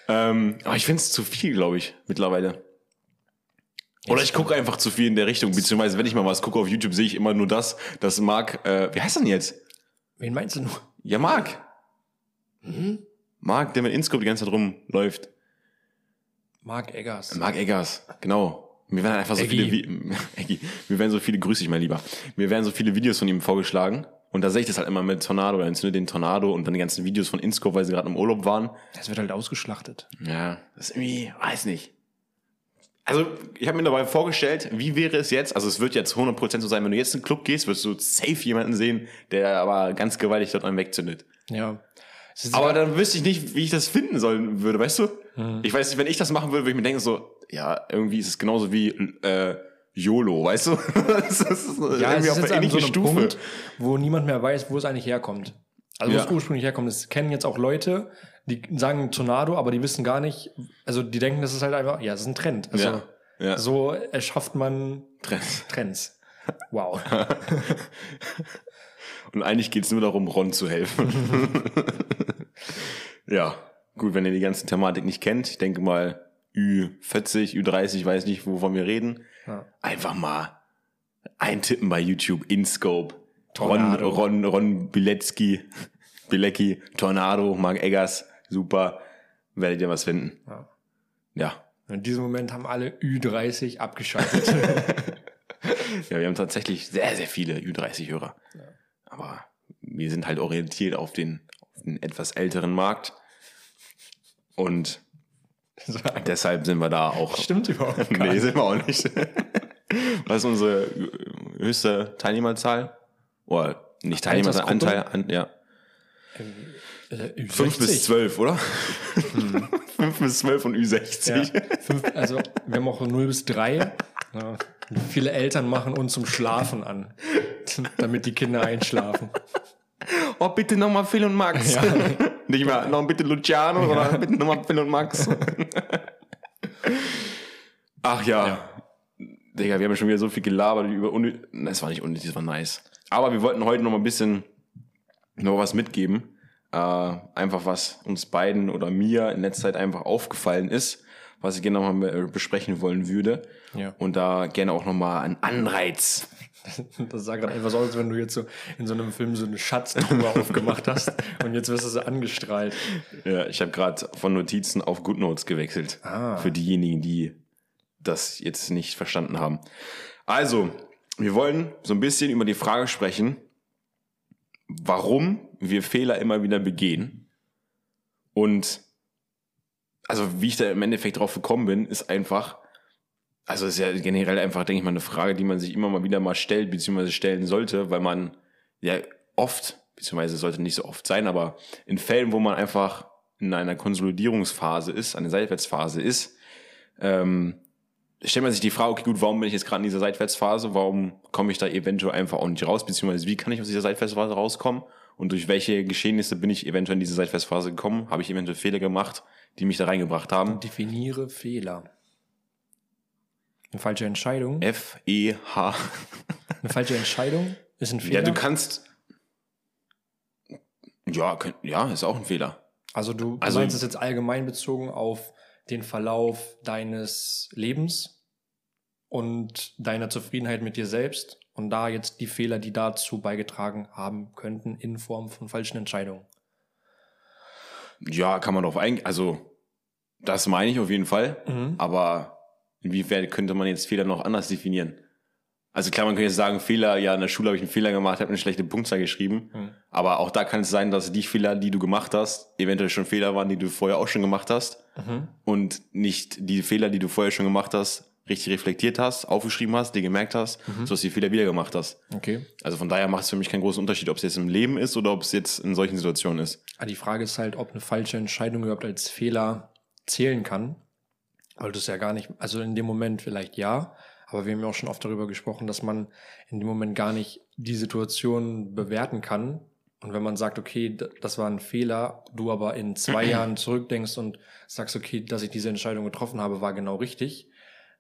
Ähm, aber ich finde es zu viel, glaube ich, mittlerweile. Oder ich gucke einfach zu viel in der Richtung. Beziehungsweise, wenn ich mal was gucke auf YouTube, sehe ich immer nur das, dass Marc, äh, wie heißt er denn jetzt? Wen meinst du nur? Ja, Marc. Marc, der mit Inscope die ganze Zeit rumläuft. Mark Eggers. Marc Eggers, genau. Mir werden einfach so Eggy. viele, Vi- Eggy. mir werden so viele, grüße ich mein Lieber. Mir werden so viele Videos von ihm vorgeschlagen. Und da sehe ich das halt immer mit Tornado, oder entzünde den Tornado und dann die ganzen Videos von Inscope, weil sie gerade im Urlaub waren. Das wird halt ausgeschlachtet. Ja, das ist irgendwie, weiß nicht. Also, ich habe mir dabei vorgestellt, wie wäre es jetzt, also es wird jetzt 100% so sein, wenn du jetzt in den Club gehst, wirst du safe jemanden sehen, der aber ganz gewaltig dort einen wegzündet. Ja. Aber dann wüsste ich nicht, wie ich das finden sollen würde, weißt du? Hm. Ich weiß nicht, wenn ich das machen würde, würde ich mir denken so, ja, irgendwie ist es genauso wie äh, YOLO, weißt du? das ist ja, es irgendwie ist auf einer so ähnlichen einem Stufe. Punkt, wo niemand mehr weiß, wo es eigentlich herkommt. Also wo Ja. es ursprünglich herkommt. Es kennen jetzt auch Leute, die sagen Tornado, aber die wissen gar nicht, also die denken, das ist halt einfach, ja, es ist ein Trend. Also Ja, ja. so erschafft man Trends. Trends. Wow. Und eigentlich geht's nur darum, Ron zu helfen. ja, gut, wenn ihr die ganze Thematik nicht kennt, ich denke mal Ü40, Ü30, weiß nicht, wovon wir reden. Ja. Einfach mal eintippen bei YouTube, InScope, Ron, Tornado. Ron, Ron Bilecki, Bilecki, Tornado, Mark Eggers, super, werdet ihr was finden. Ja. Ja, In diesem Moment haben alle Ü30 abgeschaltet. Ja, wir haben tatsächlich sehr, sehr viele Ü30-Hörer. Aber wir sind halt orientiert auf den, auf den etwas älteren Markt. Und deshalb sind wir da auch. Stimmt überhaupt gar Nee, nicht. sind wir auch nicht. Was ist unsere höchste Teilnehmerzahl? Oder nicht Teilnehmerzahl? Anteil, an, ja. Äh, Fünf bis 60. zwölf, oder? Fünf bis zwölf und Ja, Ü60. fünf, also wir haben auch 0 bis 3. Ja, viele Eltern machen uns zum Schlafen an, damit die Kinder einschlafen. Oh, bitte nochmal Phil und Max. Ja. Nicht mehr, noch bitte Luciano oder bitte nochmal Phil und Max. Ach ja. Digga, wir haben schon wieder so viel gelabert über unnötig. Das war nicht unnötig, das war nice. Aber wir wollten heute noch mal ein bisschen noch was mitgeben. Äh, einfach was uns beiden oder mir in letzter Zeit einfach aufgefallen ist, was ich gerne noch mal äh, besprechen wollen würde. Ja. Und da gerne auch noch mal einen Anreiz Das sah gerade einfach so aus, als wenn du jetzt so in so einem Film so eine Schatztruhe aufgemacht hast und jetzt wirst du so angestrahlt. Ja, ich habe gerade von Notizen auf GoodNotes gewechselt. Ah. Für diejenigen, die das jetzt nicht verstanden haben. Also, wir wollen so ein bisschen über die Frage sprechen, warum wir Fehler immer wieder begehen. Und also wie ich da im Endeffekt drauf gekommen bin, ist einfach, also ist ja generell einfach, denke ich mal, eine Frage, die man sich immer mal wieder mal stellt, beziehungsweise stellen sollte, weil man ja oft, beziehungsweise sollte nicht so oft sein, aber in Fällen, wo man einfach in einer Konsolidierungsphase ist, eine Seitwärtsphase ist, ähm, stellt man sich die Frage, okay, gut, warum bin ich jetzt gerade in dieser Seitwärtsphase? Warum komme ich da eventuell einfach auch nicht raus? Beziehungsweise wie kann ich aus dieser Seitwärtsphase rauskommen? Und durch welche Geschehnisse bin ich eventuell in diese Seitwärtsphase gekommen? Habe ich eventuell Fehler gemacht, die mich da reingebracht haben? Definiere Fehler. Eine falsche Entscheidung. F-E-H. Eine falsche Entscheidung ist ein Fehler. Ja, du kannst. Ja, könnt- ja, ist auch ein Fehler. also du, du Also- meinst es jetzt allgemein bezogen auf den Verlauf deines Lebens und deiner Zufriedenheit mit dir selbst und da jetzt die Fehler, die dazu beigetragen haben könnten in Form von falschen Entscheidungen. Ja, kann man drauf eingehen. Also, das meine ich auf jeden Fall. Mhm. Aber inwiefern könnte man jetzt Fehler noch anders definieren? Also klar, man könnte jetzt sagen, Fehler, ja, in der Schule habe ich einen Fehler gemacht, habe eine schlechte Punktzahl geschrieben. Mhm. Aber auch da kann es sein, dass die Fehler, die du gemacht hast, eventuell schon Fehler waren, die du vorher auch schon gemacht hast. Mhm. Und nicht die Fehler, die du vorher schon gemacht hast, richtig reflektiert hast, aufgeschrieben hast, dir gemerkt hast, Mhm. so dass du die Fehler wieder gemacht hast. Okay. Also von daher macht es für mich keinen großen Unterschied, ob es jetzt im Leben ist oder ob es jetzt in solchen Situationen ist. Aber die Frage ist halt, ob eine falsche Entscheidung überhaupt als Fehler zählen kann. Weil du es ja gar nicht, also in dem Moment vielleicht ja, aber wir haben ja auch schon oft darüber gesprochen, dass man in dem Moment gar nicht die Situation bewerten kann. Und wenn man sagt, okay, das war ein Fehler, du aber in zwei Jahren zurückdenkst und sagst, okay, dass ich diese Entscheidung getroffen habe, war genau richtig,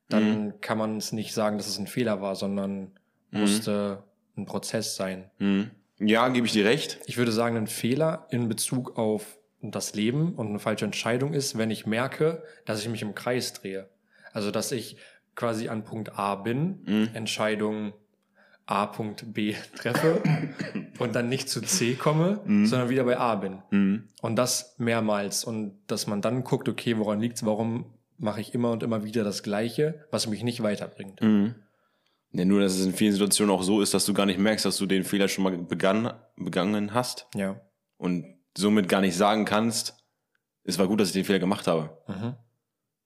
dann kann man es nicht sagen, dass es ein Fehler war, sondern musste ein Prozess sein. Mhm. Ja, gebe ich dir recht. Ich würde sagen, ein Fehler in Bezug auf das Leben und eine falsche Entscheidung ist, wenn ich merke, dass ich mich im Kreis drehe. Also, dass ich quasi an Punkt A bin, Entscheidung A. Punkt B treffe und dann nicht zu C komme, sondern wieder bei A bin. Mhm. Und das mehrmals. Und dass man dann guckt, okay, woran liegt's? Warum mache ich immer und immer wieder das Gleiche, was mich nicht weiterbringt? Mhm. Ja, nur, dass es in vielen Situationen auch so ist, dass du gar nicht merkst, dass du den Fehler schon mal begann, begangen hast Ja. und somit gar nicht sagen kannst, es war gut, dass ich den Fehler gemacht habe. Mhm.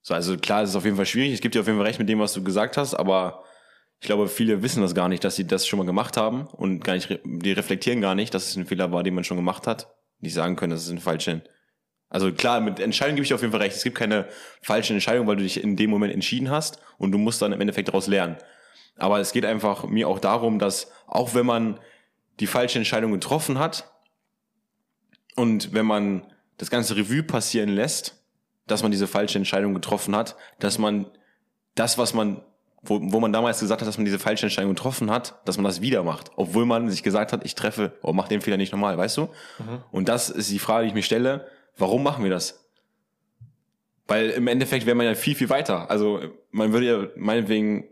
So, also klar, es ist auf jeden Fall schwierig. Es gibt dir auf jeden Fall recht mit dem, was du gesagt hast, aber ich glaube, viele wissen das gar nicht, dass sie das schon mal gemacht haben und gar nicht, die reflektieren gar nicht, dass es ein Fehler war, den man schon gemacht hat. Die sagen können, das ist ein falscher. Also klar, mit Entscheidungen gebe ich dir auf jeden Fall recht. Es gibt keine falsche Entscheidung, weil du dich in dem Moment entschieden hast und du musst dann im Endeffekt daraus lernen. Aber es geht einfach mir auch darum, dass auch wenn man die falsche Entscheidung getroffen hat und wenn man das ganze Revue passieren lässt, dass man diese falsche Entscheidung getroffen hat, dass man das, was man, wo, wo man damals gesagt hat, dass man diese falsche Entscheidung getroffen hat, dass man das wieder macht, obwohl man sich gesagt hat, ich treffe, oh, mach den Fehler nicht nochmal, weißt du? Und das ist die Frage, die ich mir stelle, warum machen wir das? Weil im Endeffekt wäre man ja viel, viel weiter. Also man würde ja meinetwegen,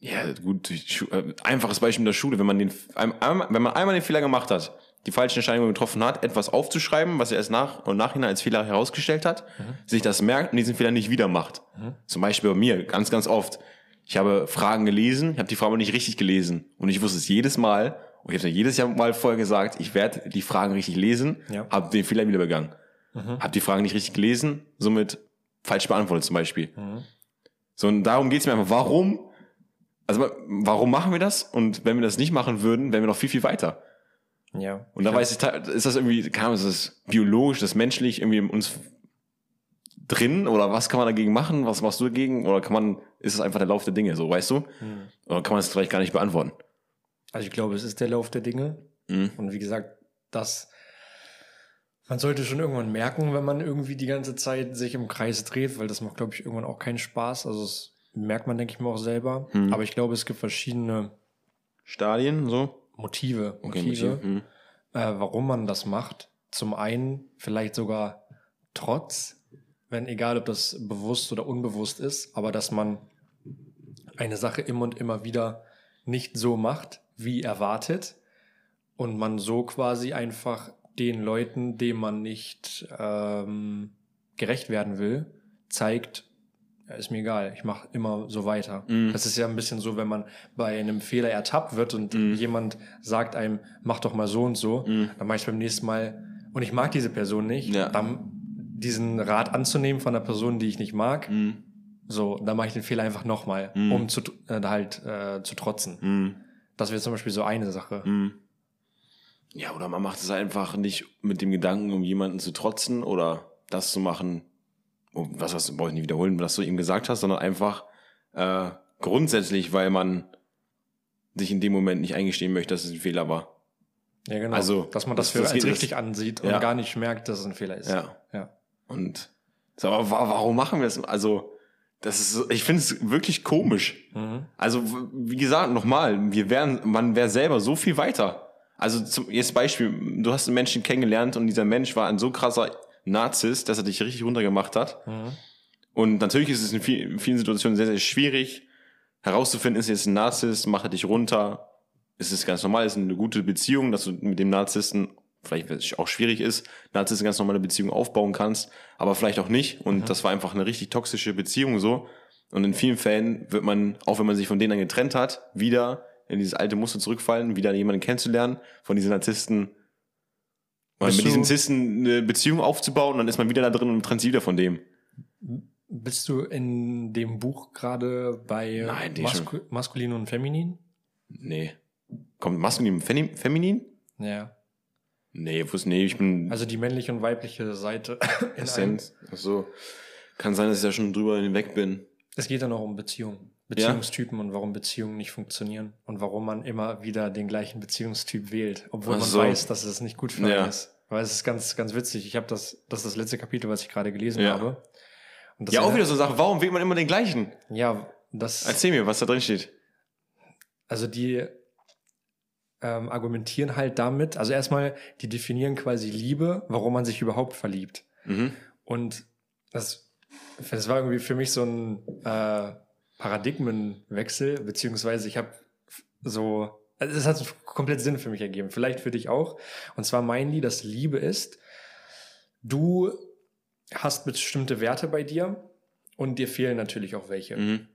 ja gut, äh, einfaches Beispiel in der Schule, wenn man den, wenn man einmal den Fehler gemacht hat, die falsche Entscheidung getroffen hat, etwas aufzuschreiben, was er erst nach und nachhinein als Fehler herausgestellt hat, sich das merkt und diesen Fehler nicht wieder macht. Zum Beispiel bei mir, ganz, ganz oft. Ich habe Fragen gelesen, ich habe die Fragen aber nicht richtig gelesen. Und ich wusste es jedes Mal, und ich habe es jedes Jahr mal vorher gesagt, ich werde die Fragen richtig lesen, Ja. habe den Fehler wieder begangen. Habe die Fragen nicht richtig gelesen, somit falsch beantwortet zum Beispiel. So, und darum geht's mir einfach, warum, also warum machen wir das? Und wenn wir das nicht machen würden, wären wir noch viel, viel weiter. Ja. Und da weiß ich, ist das irgendwie, Ahnung, ist das biologisch, das menschlich irgendwie in uns drin oder was kann man dagegen machen? Was machst du dagegen? Oder kann man, ist es einfach der Lauf der Dinge, so, weißt du? Oder kann man das vielleicht gar nicht beantworten? Also ich glaube, es ist der Lauf der Dinge. Mhm. Und wie gesagt, das, man sollte schon irgendwann merken, wenn man irgendwie die ganze Zeit sich im Kreis dreht, weil das macht, glaube ich, irgendwann auch keinen Spaß. Also das merkt man, denke ich mir, auch selber. Mhm. Aber ich glaube, es gibt verschiedene Stadien, so? Motive, Okay, Motive Motiv. Mhm. äh, warum man das macht. Zum einen vielleicht sogar trotz, wenn egal ob das bewusst oder unbewusst ist, aber dass man eine Sache immer und immer wieder nicht so macht, wie erwartet und man so quasi einfach den Leuten, denen man nicht ähm, gerecht werden will, zeigt, ja, ist mir egal, ich mache immer so weiter. Mhm. Das ist ja ein bisschen so, wenn man bei einem Fehler ertappt wird und Mhm. jemand sagt einem, mach doch mal so und so, Mhm. dann mache ich beim nächsten Mal, und ich mag diese Person nicht, Ja. dann diesen Rat anzunehmen von einer Person, die ich nicht mag, Mhm. so, dann mache ich den Fehler einfach nochmal, Mhm. um zu, äh, halt äh, zu trotzen. Mhm. Das wäre zum Beispiel so eine Sache. Ja, oder man macht es einfach nicht mit dem Gedanken, um jemanden zu trotzen oder das zu machen, um, was, was brauche ich nicht wiederholen, was du ihm gesagt hast, sondern einfach äh, grundsätzlich, weil man sich in dem Moment nicht eingestehen möchte, dass es ein Fehler war. Ja, genau. Also, dass man das, das- für als richtig ansieht und Ja. gar nicht merkt, dass es ein Fehler ist. Ja. ja. Und so, aber wa- warum machen wir das? Also, das ist, ich finde es wirklich komisch. Mhm. Also, wie gesagt, nochmal, wir wären, man wäre selber so viel weiter. Also, zum, jetzt Beispiel, du hast einen Menschen kennengelernt und dieser Mensch war ein so krasser Narzisst, dass er dich richtig runtergemacht hat. Mhm. Und natürlich ist es in, viel, in vielen Situationen sehr, sehr schwierig herauszufinden, ist jetzt ein Narzisst, macht er dich runter, ist es ganz normal, ist eine gute Beziehung, dass du mit dem Narzissten, vielleicht es auch schwierig ist, Narzissten ganz normale Beziehung aufbauen kannst, aber vielleicht auch nicht. Und das war einfach eine richtig toxische Beziehung so. Und in vielen Fällen wird man, auch wenn man sich von denen dann getrennt hat, wieder in dieses alte Muster zurückfallen, wieder jemanden kennenzulernen, von diesen Narzissten, Bist mit diesen du- Narzissten eine Beziehung aufzubauen, dann ist man wieder da drin und trennt sich wieder von dem. Bist du in dem Buch gerade bei Nein, Masku Maskulin und Feminin? Nee. Kommt maskulin und femi- feminin? Ja. Nee, wusste, nee, ich bin Also die männliche und weibliche Seite. Essenz. Ach so. Kann sein, dass ich da schon drüber hinweg bin. Es geht dann auch um Beziehungen. Beziehungstypen und warum Beziehungen nicht funktionieren und warum man immer wieder den gleichen Beziehungstyp wählt, obwohl Ach man so. weiß, dass es nicht gut für Ja. einen ist. Weil es ist ganz, ganz witzig. Ich habe das, das ist das letzte Kapitel, was ich gerade gelesen Ja. habe. Ja, auch wieder so Sachen. Warum wählt man immer den gleichen? Ja, das. Erzähl mir, was da drin steht. Also die ähm, argumentieren halt damit, also erstmal, die definieren quasi Liebe, warum man sich überhaupt verliebt. Mhm. Und das, das war irgendwie für mich so ein äh, Paradigmenwechsel, beziehungsweise ich habe so, also es hat komplett Sinn für mich ergeben, vielleicht für dich auch. Und zwar meinen die, dass Liebe ist, du hast bestimmte Werte bei dir und dir fehlen natürlich auch welche. Mhm.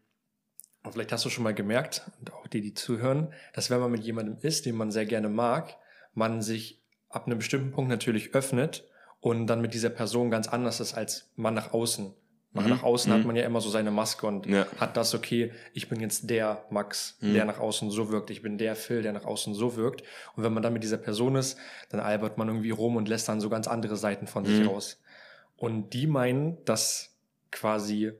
Und vielleicht hast du schon mal gemerkt, und auch die, die zuhören, dass wenn man mit jemandem ist, den man sehr gerne mag, man sich ab einem bestimmten Punkt natürlich öffnet und dann mit dieser Person ganz anders ist als man nach außen. Nach, Mhm. nach außen Mhm. hat man ja immer so seine Maske und Ja. hat das, okay, ich bin jetzt der Max, Mhm. der nach außen so wirkt, ich bin der Phil, der nach außen so wirkt. Und wenn man dann mit dieser Person ist, dann albert man irgendwie rum und lässt dann so ganz andere Seiten von sich Mhm. raus. Und die meinen, dass quasi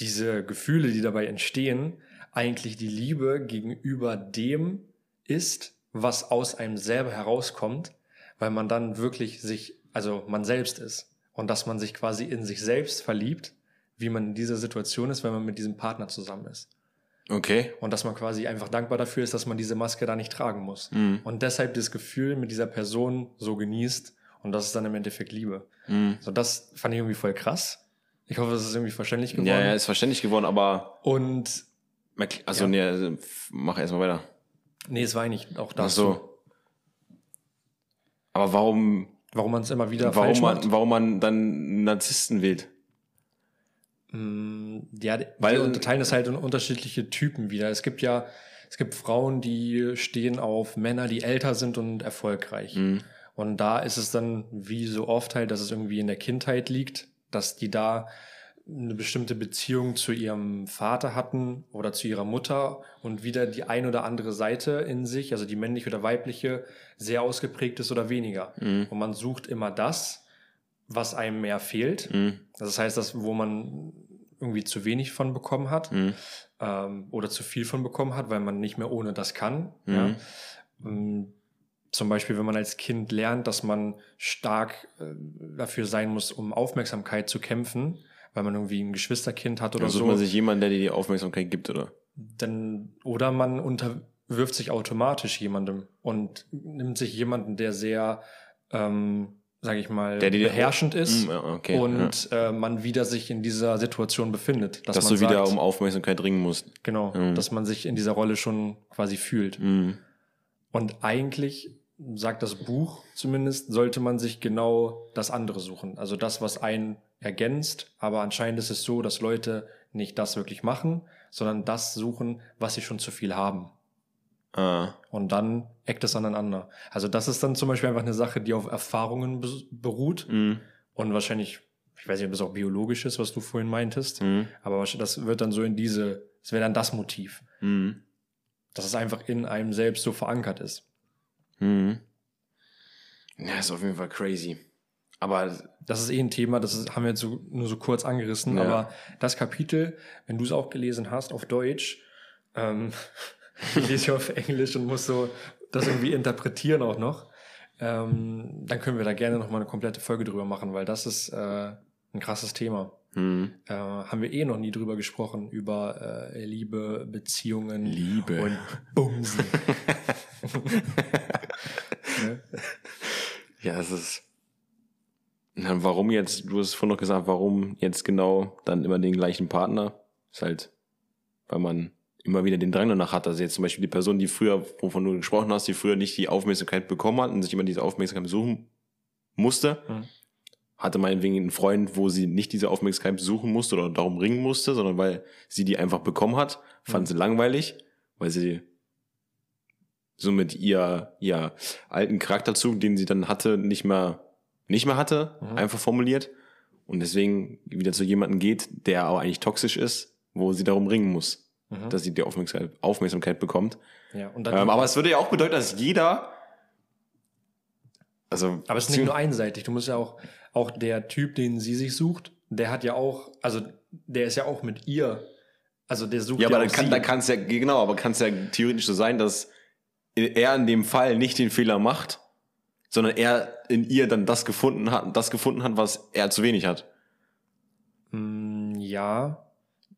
diese Gefühle, die dabei entstehen, eigentlich die Liebe gegenüber dem ist, was aus einem selber herauskommt, weil man dann wirklich sich, also man selbst ist. Und dass man sich quasi in sich selbst verliebt, wie man in dieser Situation ist, wenn man mit diesem Partner zusammen ist. Okay. Und dass man quasi einfach dankbar dafür ist, dass man diese Maske da nicht tragen muss. Mhm. Und deshalb das Gefühl mit dieser Person so genießt. Und das ist dann im Endeffekt Liebe. Mhm. So, das fand ich irgendwie voll krass. Ich hoffe, das ist irgendwie verständlich geworden. Ja, ja, ist verständlich geworden, aber Und also Ja. nee, also, mach erstmal weiter. nee, es war eigentlich auch Ach das. so. Aber warum, Warum man es immer wieder warum falsch man, macht. warum man dann Narzissten wählt? Ja, die Weil- unterteilen das halt in unterschiedliche Typen wieder. Es gibt ja, es gibt Frauen, die stehen auf Männer, die älter sind und erfolgreich. Und da ist es dann, wie so oft halt, dass es irgendwie in der Kindheit liegt, dass die da eine bestimmte Beziehung zu ihrem Vater hatten oder zu ihrer Mutter und wieder die ein oder andere Seite in sich, also die männliche oder weibliche, sehr ausgeprägt ist oder weniger. Und man sucht immer das, was einem mehr fehlt. Das heißt, das, wo man irgendwie zu wenig von bekommen hat ähm, oder zu viel von bekommen hat, weil man nicht mehr ohne das kann. Ja. Ähm, Zum Beispiel, wenn man als Kind lernt, dass man stark äh, dafür sein muss, um Aufmerksamkeit zu kämpfen, weil man irgendwie ein Geschwisterkind hat oder Dann sucht so. man sich jemanden, der dir die Aufmerksamkeit gibt, oder? dann, oder man unterwirft sich automatisch jemandem und nimmt sich jemanden, der sehr, ähm, sage ich mal, Der dir- beherrschend ist Mm, ja, okay, und äh, man wieder sich in dieser Situation befindet. Dass man du wieder sagt, um Aufmerksamkeit ringen musst. Genau, dass man sich in dieser Rolle schon quasi fühlt. Mhm. Und eigentlich sagt das Buch zumindest, sollte man sich genau das andere suchen. Also das, was einen ergänzt. Aber anscheinend ist es so, dass Leute nicht das wirklich machen, sondern das suchen, was sie schon zu viel haben. Ah. Und dann eckt es aneinander. Also das ist dann zum Beispiel einfach eine Sache, die auf Erfahrungen be- beruht Mhm. und wahrscheinlich, ich weiß nicht, ob es auch biologisch ist, was du vorhin meintest, Mhm. aber das wird dann so in diese, das wäre dann das Motiv, Mhm. dass es einfach in einem selbst so verankert ist. Mhm. Ja, ist auf jeden Fall crazy. Aber Das ist eh ein Thema, das ist, haben wir jetzt so, nur so kurz angerissen, Ja. aber das Kapitel, wenn du es auch gelesen hast auf Deutsch, ähm, ich lese ja auf Englisch und muss so das irgendwie interpretieren auch noch, ähm, dann können wir da gerne noch mal eine komplette Folge drüber machen, weil das ist äh, ein krasses Thema. mhm. Äh, haben wir eh noch nie drüber gesprochen, über äh, Liebe, Beziehungen Liebe. und Bumsen. ne? ja, es ist. Na, warum jetzt, du hast vorhin noch gesagt, warum jetzt genau dann immer den gleichen Partner? Ist halt, weil man immer wieder den Drang danach hat. Also jetzt zum Beispiel die Person, die früher, wovon du gesprochen hast, die früher nicht die Aufmerksamkeit bekommen hat und sich immer diese Aufmerksamkeit suchen musste, Mhm. hatte meinetwegen einen Freund, wo sie nicht diese Aufmerksamkeit suchen musste oder darum ringen musste, sondern weil sie die einfach bekommen hat, fand sie langweilig, weil sie somit ihr, ihr alten Charakterzug, den sie dann hatte, nicht mehr, nicht mehr hatte, Mhm. einfach formuliert. Und deswegen wieder zu jemandem geht, der aber eigentlich toxisch ist, wo sie darum ringen muss, Mhm. dass sie die Aufmerksamkeit, Aufmerksamkeit bekommt. Ja, und dann, Ähm, aber es würde ja auch bedeuten, dass jeder, also, Aber es ist nicht nur einseitig. Du musst ja auch, auch der Typ, den sie sich sucht, der hat ja auch, also der ist ja auch mit ihr. Also der sucht ja, ja, aber auch dann kann es ja, genau, aber kann es ja theoretisch so sein, dass er in dem Fall nicht den Fehler macht, sondern er in ihr dann das gefunden hat, das gefunden hat, was er zu wenig hat. Mm, ja.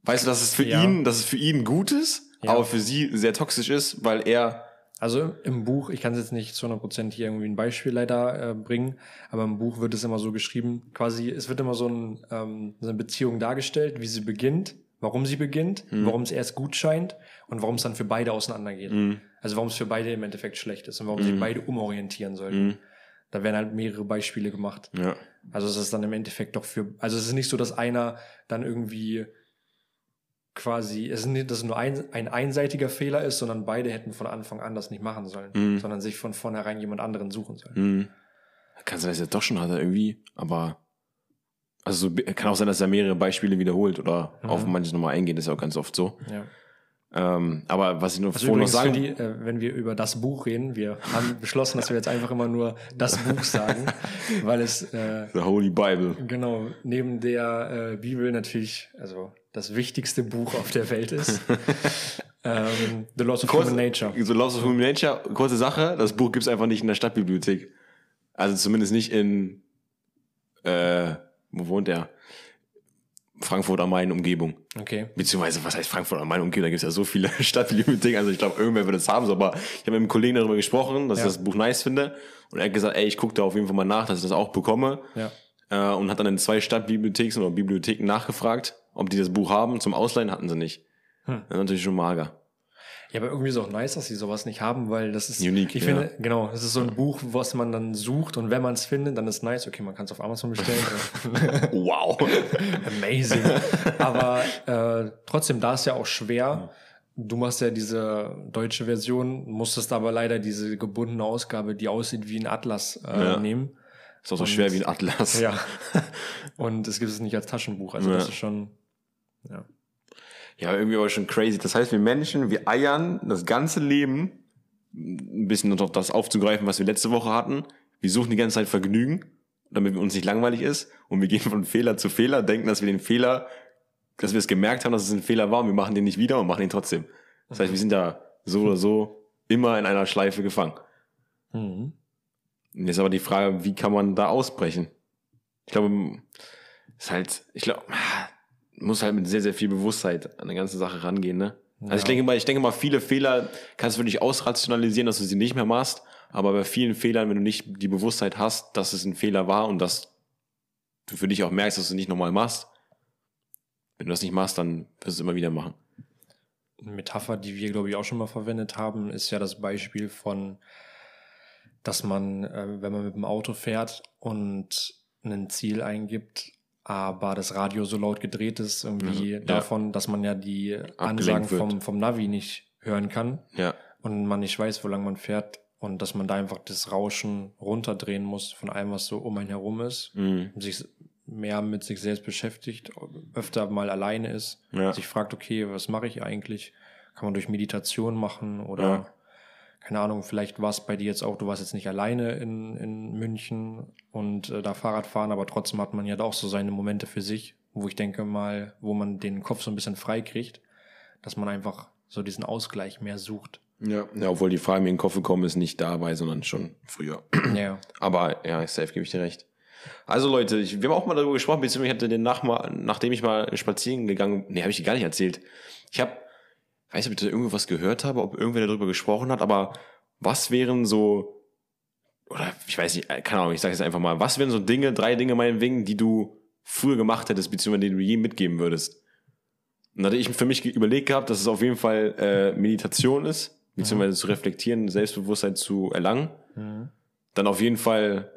Weißt du, dass es für Ja. ihn, dass es für ihn gut ist, Ja. aber für sie sehr toxisch ist, weil er, Also im Buch, ich kann es jetzt nicht zu 100% hier irgendwie ein Beispiel leider äh, bringen, aber im Buch wird es immer so geschrieben, quasi, es wird immer so, ein, ähm, so eine Beziehung dargestellt, wie sie beginnt, warum sie beginnt, Mhm. warum es erst gut scheint und warum es dann für beide auseinandergeht. Also warum es für beide im Endeffekt schlecht ist und warum Mhm. sich beide umorientieren sollten. Da werden halt mehrere Beispiele gemacht. ja, Also es ist dann im Endeffekt doch für, also es ist nicht so, dass einer dann irgendwie quasi, es ist nicht, dass es nur ein, ein einseitiger Fehler ist, sondern beide hätten von Anfang an das nicht machen sollen, Mhm. sondern sich von vornherein jemand anderen suchen sollen. hm. kann sein, dass er doch schon hat, er irgendwie, aber, also so, kann auch sein, dass er mehrere Beispiele wiederholt oder Mhm. auf manches nochmal eingeht, ist ja auch ganz oft so. Ja. Ähm, aber was ich noch Also vorhin noch sagen, die, äh, wenn wir über das Buch reden, wir haben beschlossen, dass wir jetzt einfach immer nur das Buch sagen, weil es äh, The Holy Bible. genau neben der äh, Bibel natürlich, also das wichtigste Buch auf der Welt ist. ähm, The Laws of Kurz- Human Nature. So Laws of Human Nature, kurze Sache, das Buch gibt's einfach nicht in der Stadtbibliothek. Also zumindest nicht in, äh, wo wohnt er? Frankfurt am Main Umgebung. Okay. Beziehungsweise, was heißt Frankfurt am Main Umgebung? Da gibt's ja so viele Stadtbibliotheken. Also ich glaube, irgendwer wird es haben. So, aber ich habe mit einem Kollegen darüber gesprochen, dass Ja. ich das Buch nice finde. Und er hat gesagt, ey, ich gucke da auf jeden Fall mal nach, dass ich das auch bekomme. Ja. Äh, und hat dann in zwei Stadtbibliotheken oder Bibliotheken nachgefragt, ob die das Buch haben. Zum Ausleihen hatten sie nicht. Hm. Das ist natürlich schon mager. Ja, aber irgendwie ist auch nice, dass sie sowas nicht haben, weil das ist Unique, Ich ja. finde, genau, das ist so ein Buch, was man dann sucht und wenn man es findet, dann ist nice. Okay, man kann es auf Amazon bestellen. Wow. Amazing. Aber äh, trotzdem, da ist ja auch schwer. Du machst ja diese deutsche Version, musstest aber leider diese gebundene Ausgabe, die aussieht wie ein Atlas, äh, Ja. nehmen. Ist auch so schwer wie ein Atlas. Ja. Und es gibt es nicht als Taschenbuch. Also Ja. das ist schon. Ja. Ja, irgendwie aber schon crazy. Das heißt, wir Menschen, wir eiern das ganze Leben, ein bisschen noch das aufzugreifen, was wir letzte Woche hatten. Wir suchen die ganze Zeit Vergnügen, damit uns nicht langweilig ist. Und wir gehen von Fehler zu Fehler, denken, dass wir den Fehler, dass wir es gemerkt haben, dass es ein Fehler war und wir machen den nicht wieder und machen ihn trotzdem. Das heißt, wir sind da so oder so immer in einer Schleife gefangen. Mhm. Und jetzt aber die Frage, wie kann man da ausbrechen? Ich glaube, ist halt, ich glaube, muss halt mit sehr, sehr viel Bewusstheit an die ganze Sache rangehen, ne? Also ich Ja. denke mal, ich denke mal, viele Fehler kannst du wirklich ausrationalisieren, dass du sie nicht mehr machst. Aber bei vielen Fehlern, wenn du nicht die Bewusstheit hast, dass es ein Fehler war und dass du für dich auch merkst, dass du es nicht nochmal machst, wenn du das nicht machst, dann wirst du es immer wieder machen. Eine Metapher, die wir, glaube ich, auch schon mal verwendet haben, ist ja das Beispiel von, dass man, äh, wenn man mit dem Auto fährt und ein Ziel eingibt, aber das Radio so laut gedreht ist, irgendwie Mhm, ja. davon, dass man ja die Ansagen wird. vom, vom Navi nicht hören kann Ja, und man nicht weiß, wo lang man fährt und dass man da einfach das Rauschen runterdrehen muss von allem, was so um einen herum ist, mhm. sich mehr mit sich selbst beschäftigt, öfter mal alleine ist, Ja. sich fragt, okay, was mache ich eigentlich? Kann man durch Meditation machen oder Ja. Keine Ahnung, vielleicht war es bei dir jetzt auch, du warst jetzt nicht alleine in, in München und äh, da Fahrrad fahren, aber trotzdem hat man ja da auch so seine Momente für sich, wo ich denke mal, wo man den Kopf so ein bisschen frei kriegt, dass man einfach so diesen Ausgleich mehr sucht. ja. Ja, obwohl die Frage mir in den Kopf gekommen ist, nicht dabei, sondern schon früher. ja. Aber ja, safe gebe ich dir recht. Also Leute, ich, wir haben auch mal darüber gesprochen, beziehungsweise ich hatte den nach, mal, nachdem ich mal spazieren gegangen, nee, habe ich dir gar nicht erzählt. Ich habe, weiß nicht, ob ich da irgendwo was gehört habe, ob irgendwer darüber gesprochen hat, aber was wären so, oder ich weiß nicht, äh, keine Ahnung, ich sage jetzt einfach mal, was wären so Dinge, drei Dinge meinetwegen, die du früher gemacht hättest, beziehungsweise die du je mitgeben würdest? Und da hatte ich für mich überlegt gehabt, dass es auf jeden Fall äh, Meditation ist, beziehungsweise zu reflektieren, Selbstbewusstsein zu erlangen. Mhm. Dann auf jeden Fall,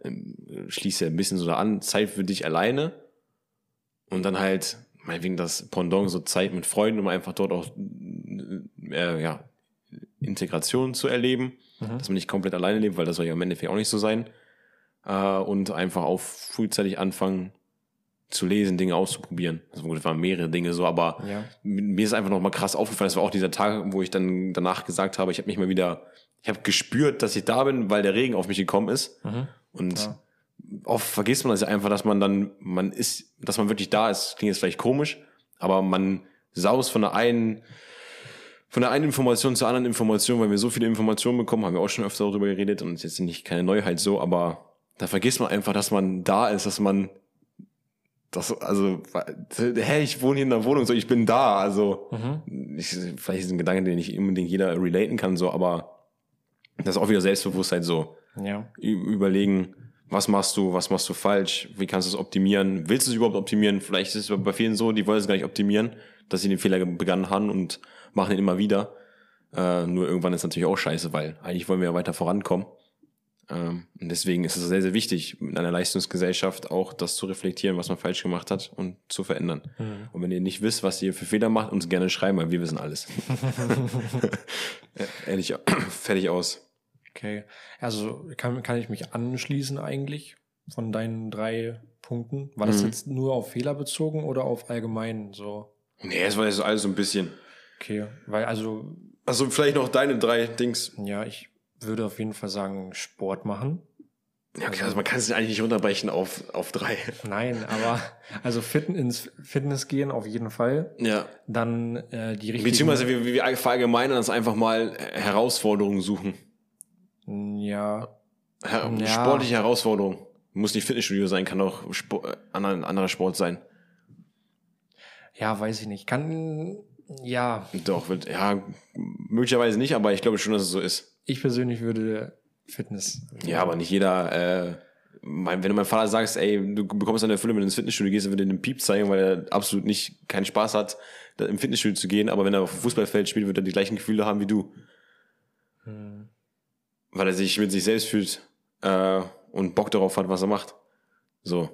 schließt ja ein bisschen so da an, Zeit für dich alleine. Und dann halt, meinetwegen das Pendant, so Zeit mit Freunden, um einfach dort auch äh, ja, Integration zu erleben. Mhm. Dass man nicht komplett alleine lebt, weil das soll ja im Endeffekt auch nicht so sein. Äh, und einfach auch frühzeitig anfangen zu lesen, Dinge auszuprobieren. Also gut, das waren mehrere Dinge so, aber Ja. mir ist einfach noch mal krass aufgefallen, das war auch dieser Tag, wo ich dann danach gesagt habe, ich habe mich mal wieder, ich habe gespürt, dass ich da bin, weil der Regen auf mich gekommen ist. Mhm. Und Ja. oft vergisst man das ja einfach, dass man dann, man ist, dass man wirklich da ist. Klingt jetzt vielleicht komisch, aber man saust von der einen, von der einen Information zur anderen Information, weil wir so viele Informationen bekommen, haben wir auch schon öfter darüber geredet und ist jetzt nicht keine Neuheit so, aber da vergisst man einfach, dass man da ist, dass man das, also, hä, ich wohne hier in der Wohnung, so, ich bin da, also, Mhm. ich, vielleicht ist ein Gedanke, den nicht unbedingt jeder relaten kann, so, aber das ist auch wieder Selbstbewusstsein so. Ja. Überlegen, was machst du, was machst du falsch, wie kannst du es optimieren, willst du es überhaupt optimieren? Vielleicht ist es bei vielen so, die wollen es gar nicht optimieren, dass sie den Fehler begangen haben und machen ihn immer wieder. Äh, nur irgendwann ist natürlich auch scheiße, weil eigentlich wollen wir ja weiter vorankommen. Ähm, und deswegen ist es sehr, sehr wichtig, in einer Leistungsgesellschaft auch das zu reflektieren, was man falsch gemacht hat und zu verändern. Mhm. Und wenn ihr nicht wisst, was ihr für Fehler macht, uns gerne schreiben, weil wir wissen alles. Ehrlich, fertig aus. Okay. Also kann, kann ich mich anschließen eigentlich von deinen drei Punkten? War das Mhm. jetzt nur auf Fehler bezogen oder auf allgemein so? Nee, es war jetzt alles so ein bisschen. Okay, weil also Also vielleicht noch deine drei Dings. ja, ich würde auf jeden Fall sagen Sport machen. Ja, okay, also man kann es eigentlich nicht runterbrechen auf, auf drei. Nein, aber also Fit ins Fitness gehen auf jeden Fall. Ja. Dann äh, die richtigen. Beziehungsweise wir, wir verallgemeinern das einfach mal äh, Herausforderungen suchen. Ja, Her Ja. Sportliche Herausforderungen. Muss nicht Fitnessstudio sein, kann auch Sport, äh, anderer, anderer Sport sein. ja, weiß ich nicht. Kann ja, Doch, wird, ja, möglicherweise nicht, aber ich glaube schon, dass es so ist. ich persönlich würde Fitness. Ja, aber nicht jeder äh, mein, wenn du meinem Vater sagst, ey, du bekommst eine Erfüllung, wenn du ins Fitnessstudio gehst, dann wird er den Piep zeigen, weil er absolut nicht keinen Spaß hat, im Fitnessstudio zu gehen, aber wenn er auf dem Fußballfeld spielt, wird er die gleichen Gefühle haben wie du. Weil er sich mit sich selbst fühlt äh, und Bock darauf hat, was er macht. So.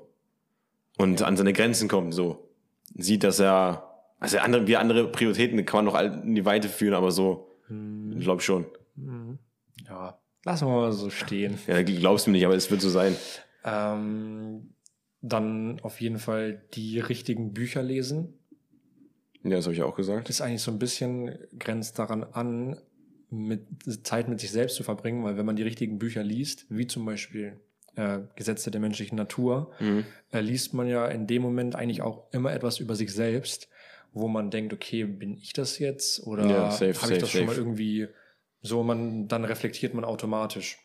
Und an seine Grenzen kommt, so. Sieht, dass er, also andere, wie andere Prioritäten kann man noch in die Weite führen, aber so, ich glaube schon. Ja, lassen wir mal so stehen. Ja, glaubst du mir nicht, aber es wird so sein. Ähm, dann auf jeden Fall die richtigen Bücher lesen. Ja, das habe ich auch gesagt. ist eigentlich so ein bisschen grenzt daran an, mit Zeit mit sich selbst zu verbringen, weil wenn man die richtigen Bücher liest, wie zum Beispiel äh, Gesetze der menschlichen Natur, Mhm. äh, liest man ja in dem Moment eigentlich auch immer etwas über sich selbst, wo man denkt, okay, bin ich das jetzt oder Ja, habe safe, ich safe, das schon mal safe. irgendwie so, man dann reflektiert man automatisch.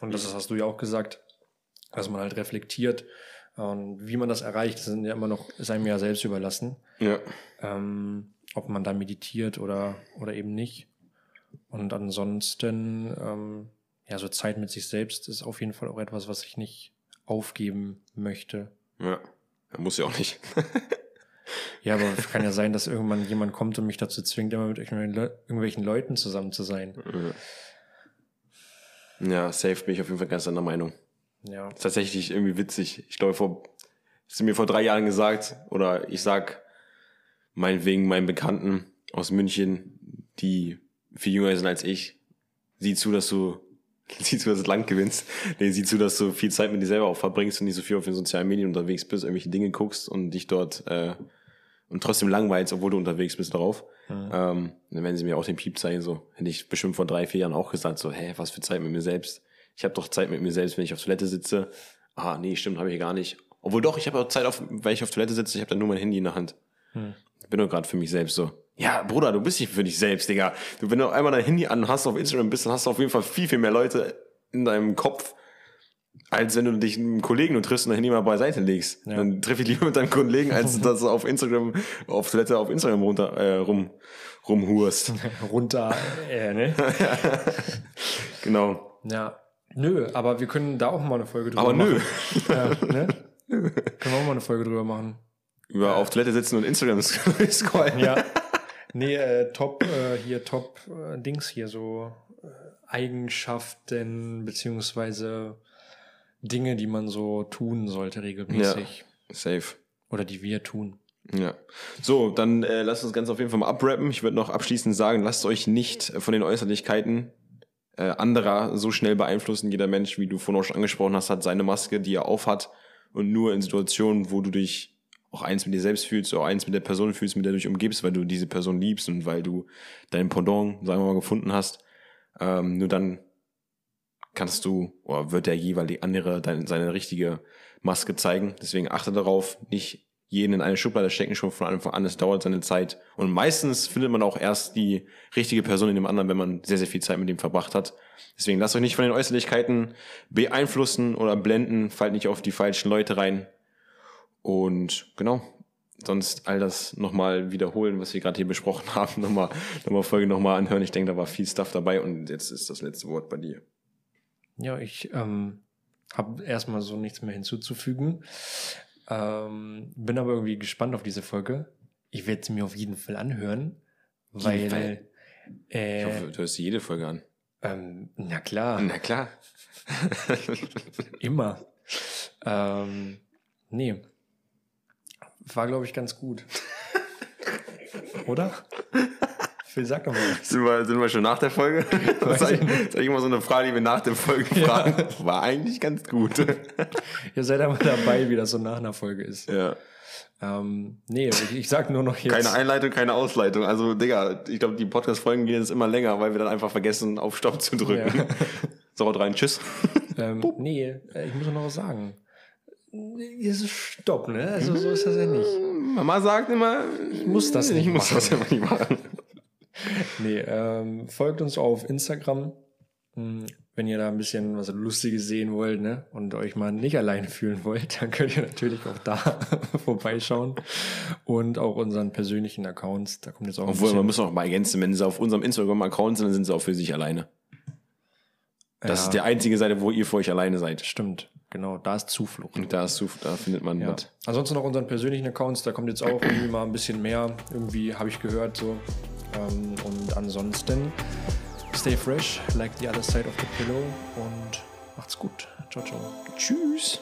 Und Mhm. das hast du ja auch gesagt, dass man halt reflektiert. Und wie man das erreicht, das sind ja immer noch, ist einem ja selbst überlassen Ja. ähm, ob man da meditiert oder, oder eben nicht. Und ansonsten, ähm, ja, so Zeit mit sich selbst ist auf jeden Fall auch etwas, was ich nicht aufgeben möchte. Ja. Muss ja auch nicht. Ja, aber es kann ja sein, dass irgendwann jemand kommt und mich dazu zwingt, immer mit irgendwelchen, Le irgendwelchen Leuten zusammen zu sein. Ja, safe bin ich auf jeden Fall ganz anderer Meinung. Ja. Ist tatsächlich irgendwie witzig. Ich glaube, vor, hast du mir vor drei Jahren gesagt, oder ich sag meinetwegen meinen Bekannten aus München, die viel jünger sind als ich, sieh zu, dass du, sieh zu, dass du das Land gewinnst. Nee, sieh zu, dass du viel Zeit mit dir selber auch verbringst und nicht so viel auf den sozialen Medien unterwegs bist, irgendwelche Dinge guckst und dich dort, äh, und trotzdem langweilst, obwohl du unterwegs bist darauf. Ähm, dann werden sie mir auch den Piep zeigen, so. Hätte ich bestimmt vor drei, vier Jahren auch gesagt, so, hä, was für Zeit mit mir selbst? Ich habe doch Zeit mit mir selbst, wenn ich auf Toilette sitze. Ah, nee, stimmt, habe ich gar nicht. Obwohl doch, ich habe auch Zeit, auf, weil ich auf Toilette sitze, ich habe dann nur mein Handy in der Hand. Bin doch gerade für mich selbst so. Ja, Bruder, du bist nicht für dich selbst, Digga. Du, wenn du einmal dein Handy an hast, auf Instagram bist, dann hast du auf jeden Fall viel, viel mehr Leute in deinem Kopf, als wenn du dich mit einem Kollegen und triffst und dein Handy mal beiseite legst. Ja. Dann triff ich lieber mit deinem Kollegen, als dass du auf Instagram, auf Toilette auf Instagram runter, äh, rum, rumhurst. Runter, äh, ne? genau. Ja. Nö, aber wir können da auch mal eine Folge drüber Aber nö. machen. Ja, ne? Können wir auch mal eine Folge drüber machen. Über auf Toilette sitzen und Instagram scrollen. Ja. Nee, äh, top, äh, hier top äh, Dings hier, so äh, Eigenschaften beziehungsweise Dinge, die man so tun sollte regelmäßig. Safe. Oder die wir tun. Ja. So, dann äh, lasst uns ganz auf jeden Fall mal abrappen. Ich würde noch abschließend sagen, lasst euch nicht von den Äußerlichkeiten äh, anderer so schnell beeinflussen. Jeder Mensch, wie du vorhin auch schon angesprochen hast, hat seine Maske, die er aufhat. Und nur in Situationen, wo du dich auch eins mit dir selbst fühlst, auch eins mit der Person fühlst, mit der du dich umgibst, weil du diese Person liebst und weil du dein Pendant, sagen wir mal, gefunden hast, ähm, nur dann kannst du, oder wird der jeweilige andere deine, seine richtige Maske zeigen. Deswegen achte darauf, nicht jeden in eine Schublade stecken, schon von Anfang an. Es dauert seine Zeit. Und meistens findet man auch erst die richtige Person in dem anderen, wenn man sehr, sehr viel Zeit mit dem verbracht hat. Deswegen lasst euch nicht von den Äußerlichkeiten beeinflussen oder blenden. Fallt nicht auf die falschen Leute rein. Und genau, sonst all das nochmal wiederholen, was wir gerade hier besprochen haben. Nochmal, nochmal Folge nochmal anhören. Ich denke, da war viel Stuff dabei. Und jetzt ist das letzte Wort bei dir. Ja, ich ähm, habe erstmal so nichts mehr hinzuzufügen. Ähm, bin aber irgendwie gespannt auf diese Folge. Ich werde sie mir auf jeden Fall anhören, weil, Fall. äh, Ich hoffe, du hörst jede Folge an. ähm, na klar, Na klar. immer. Ähm, nee, war glaube ich ganz gut. Oder? Phil, sag doch mal. Sind wir, sind wir schon nach der Folge? Das ist eigentlich das ist immer so eine Frage, die wir nach der Folge fragen. War eigentlich ganz gut. Ihr seid aber dabei, wie das so nach einer Folge ist. Ja. Ähm, nee, ich, sag nur noch jetzt. Keine Einleitung, keine Ausleitung. Also, Digga, ich glaube, die Podcast-Folgen gehen jetzt immer länger, weil wir dann einfach vergessen, auf Stopp zu drücken. Ja. So, haut rein. Tschüss. Ähm, nee, äh, ich muss noch was sagen. Es ist Stopp, ne? Also so ist das ja nicht. Mama sagt immer, Ich muss das nicht ich muss machen. das immer nicht machen. Nee, ähm, folgt uns auf Instagram, Hm, wenn ihr da ein bisschen was Lustiges sehen wollt, ne? Und euch mal nicht alleine fühlen wollt, dann könnt ihr natürlich auch da vorbeischauen. Und auch unseren persönlichen Accounts. Da kommt jetzt auch Obwohl, man muss auch mal ergänzen, wenn sie auf unserem Instagram-Account sind, dann sind sie auch für sich alleine. Das Ja. ist die einzige Seite, wo ihr für euch alleine seid. Stimmt, genau, da ist Zuflucht. Und da, ist, so- da findet man Ja. was. Ansonsten noch unseren persönlichen Accounts, da kommt jetzt auch irgendwie mal ein bisschen mehr. Irgendwie habe ich gehört so. Ähm, und ansonsten stay fresh, like the other side of the pillow und macht's gut. Ciao, ciao. Tschüss.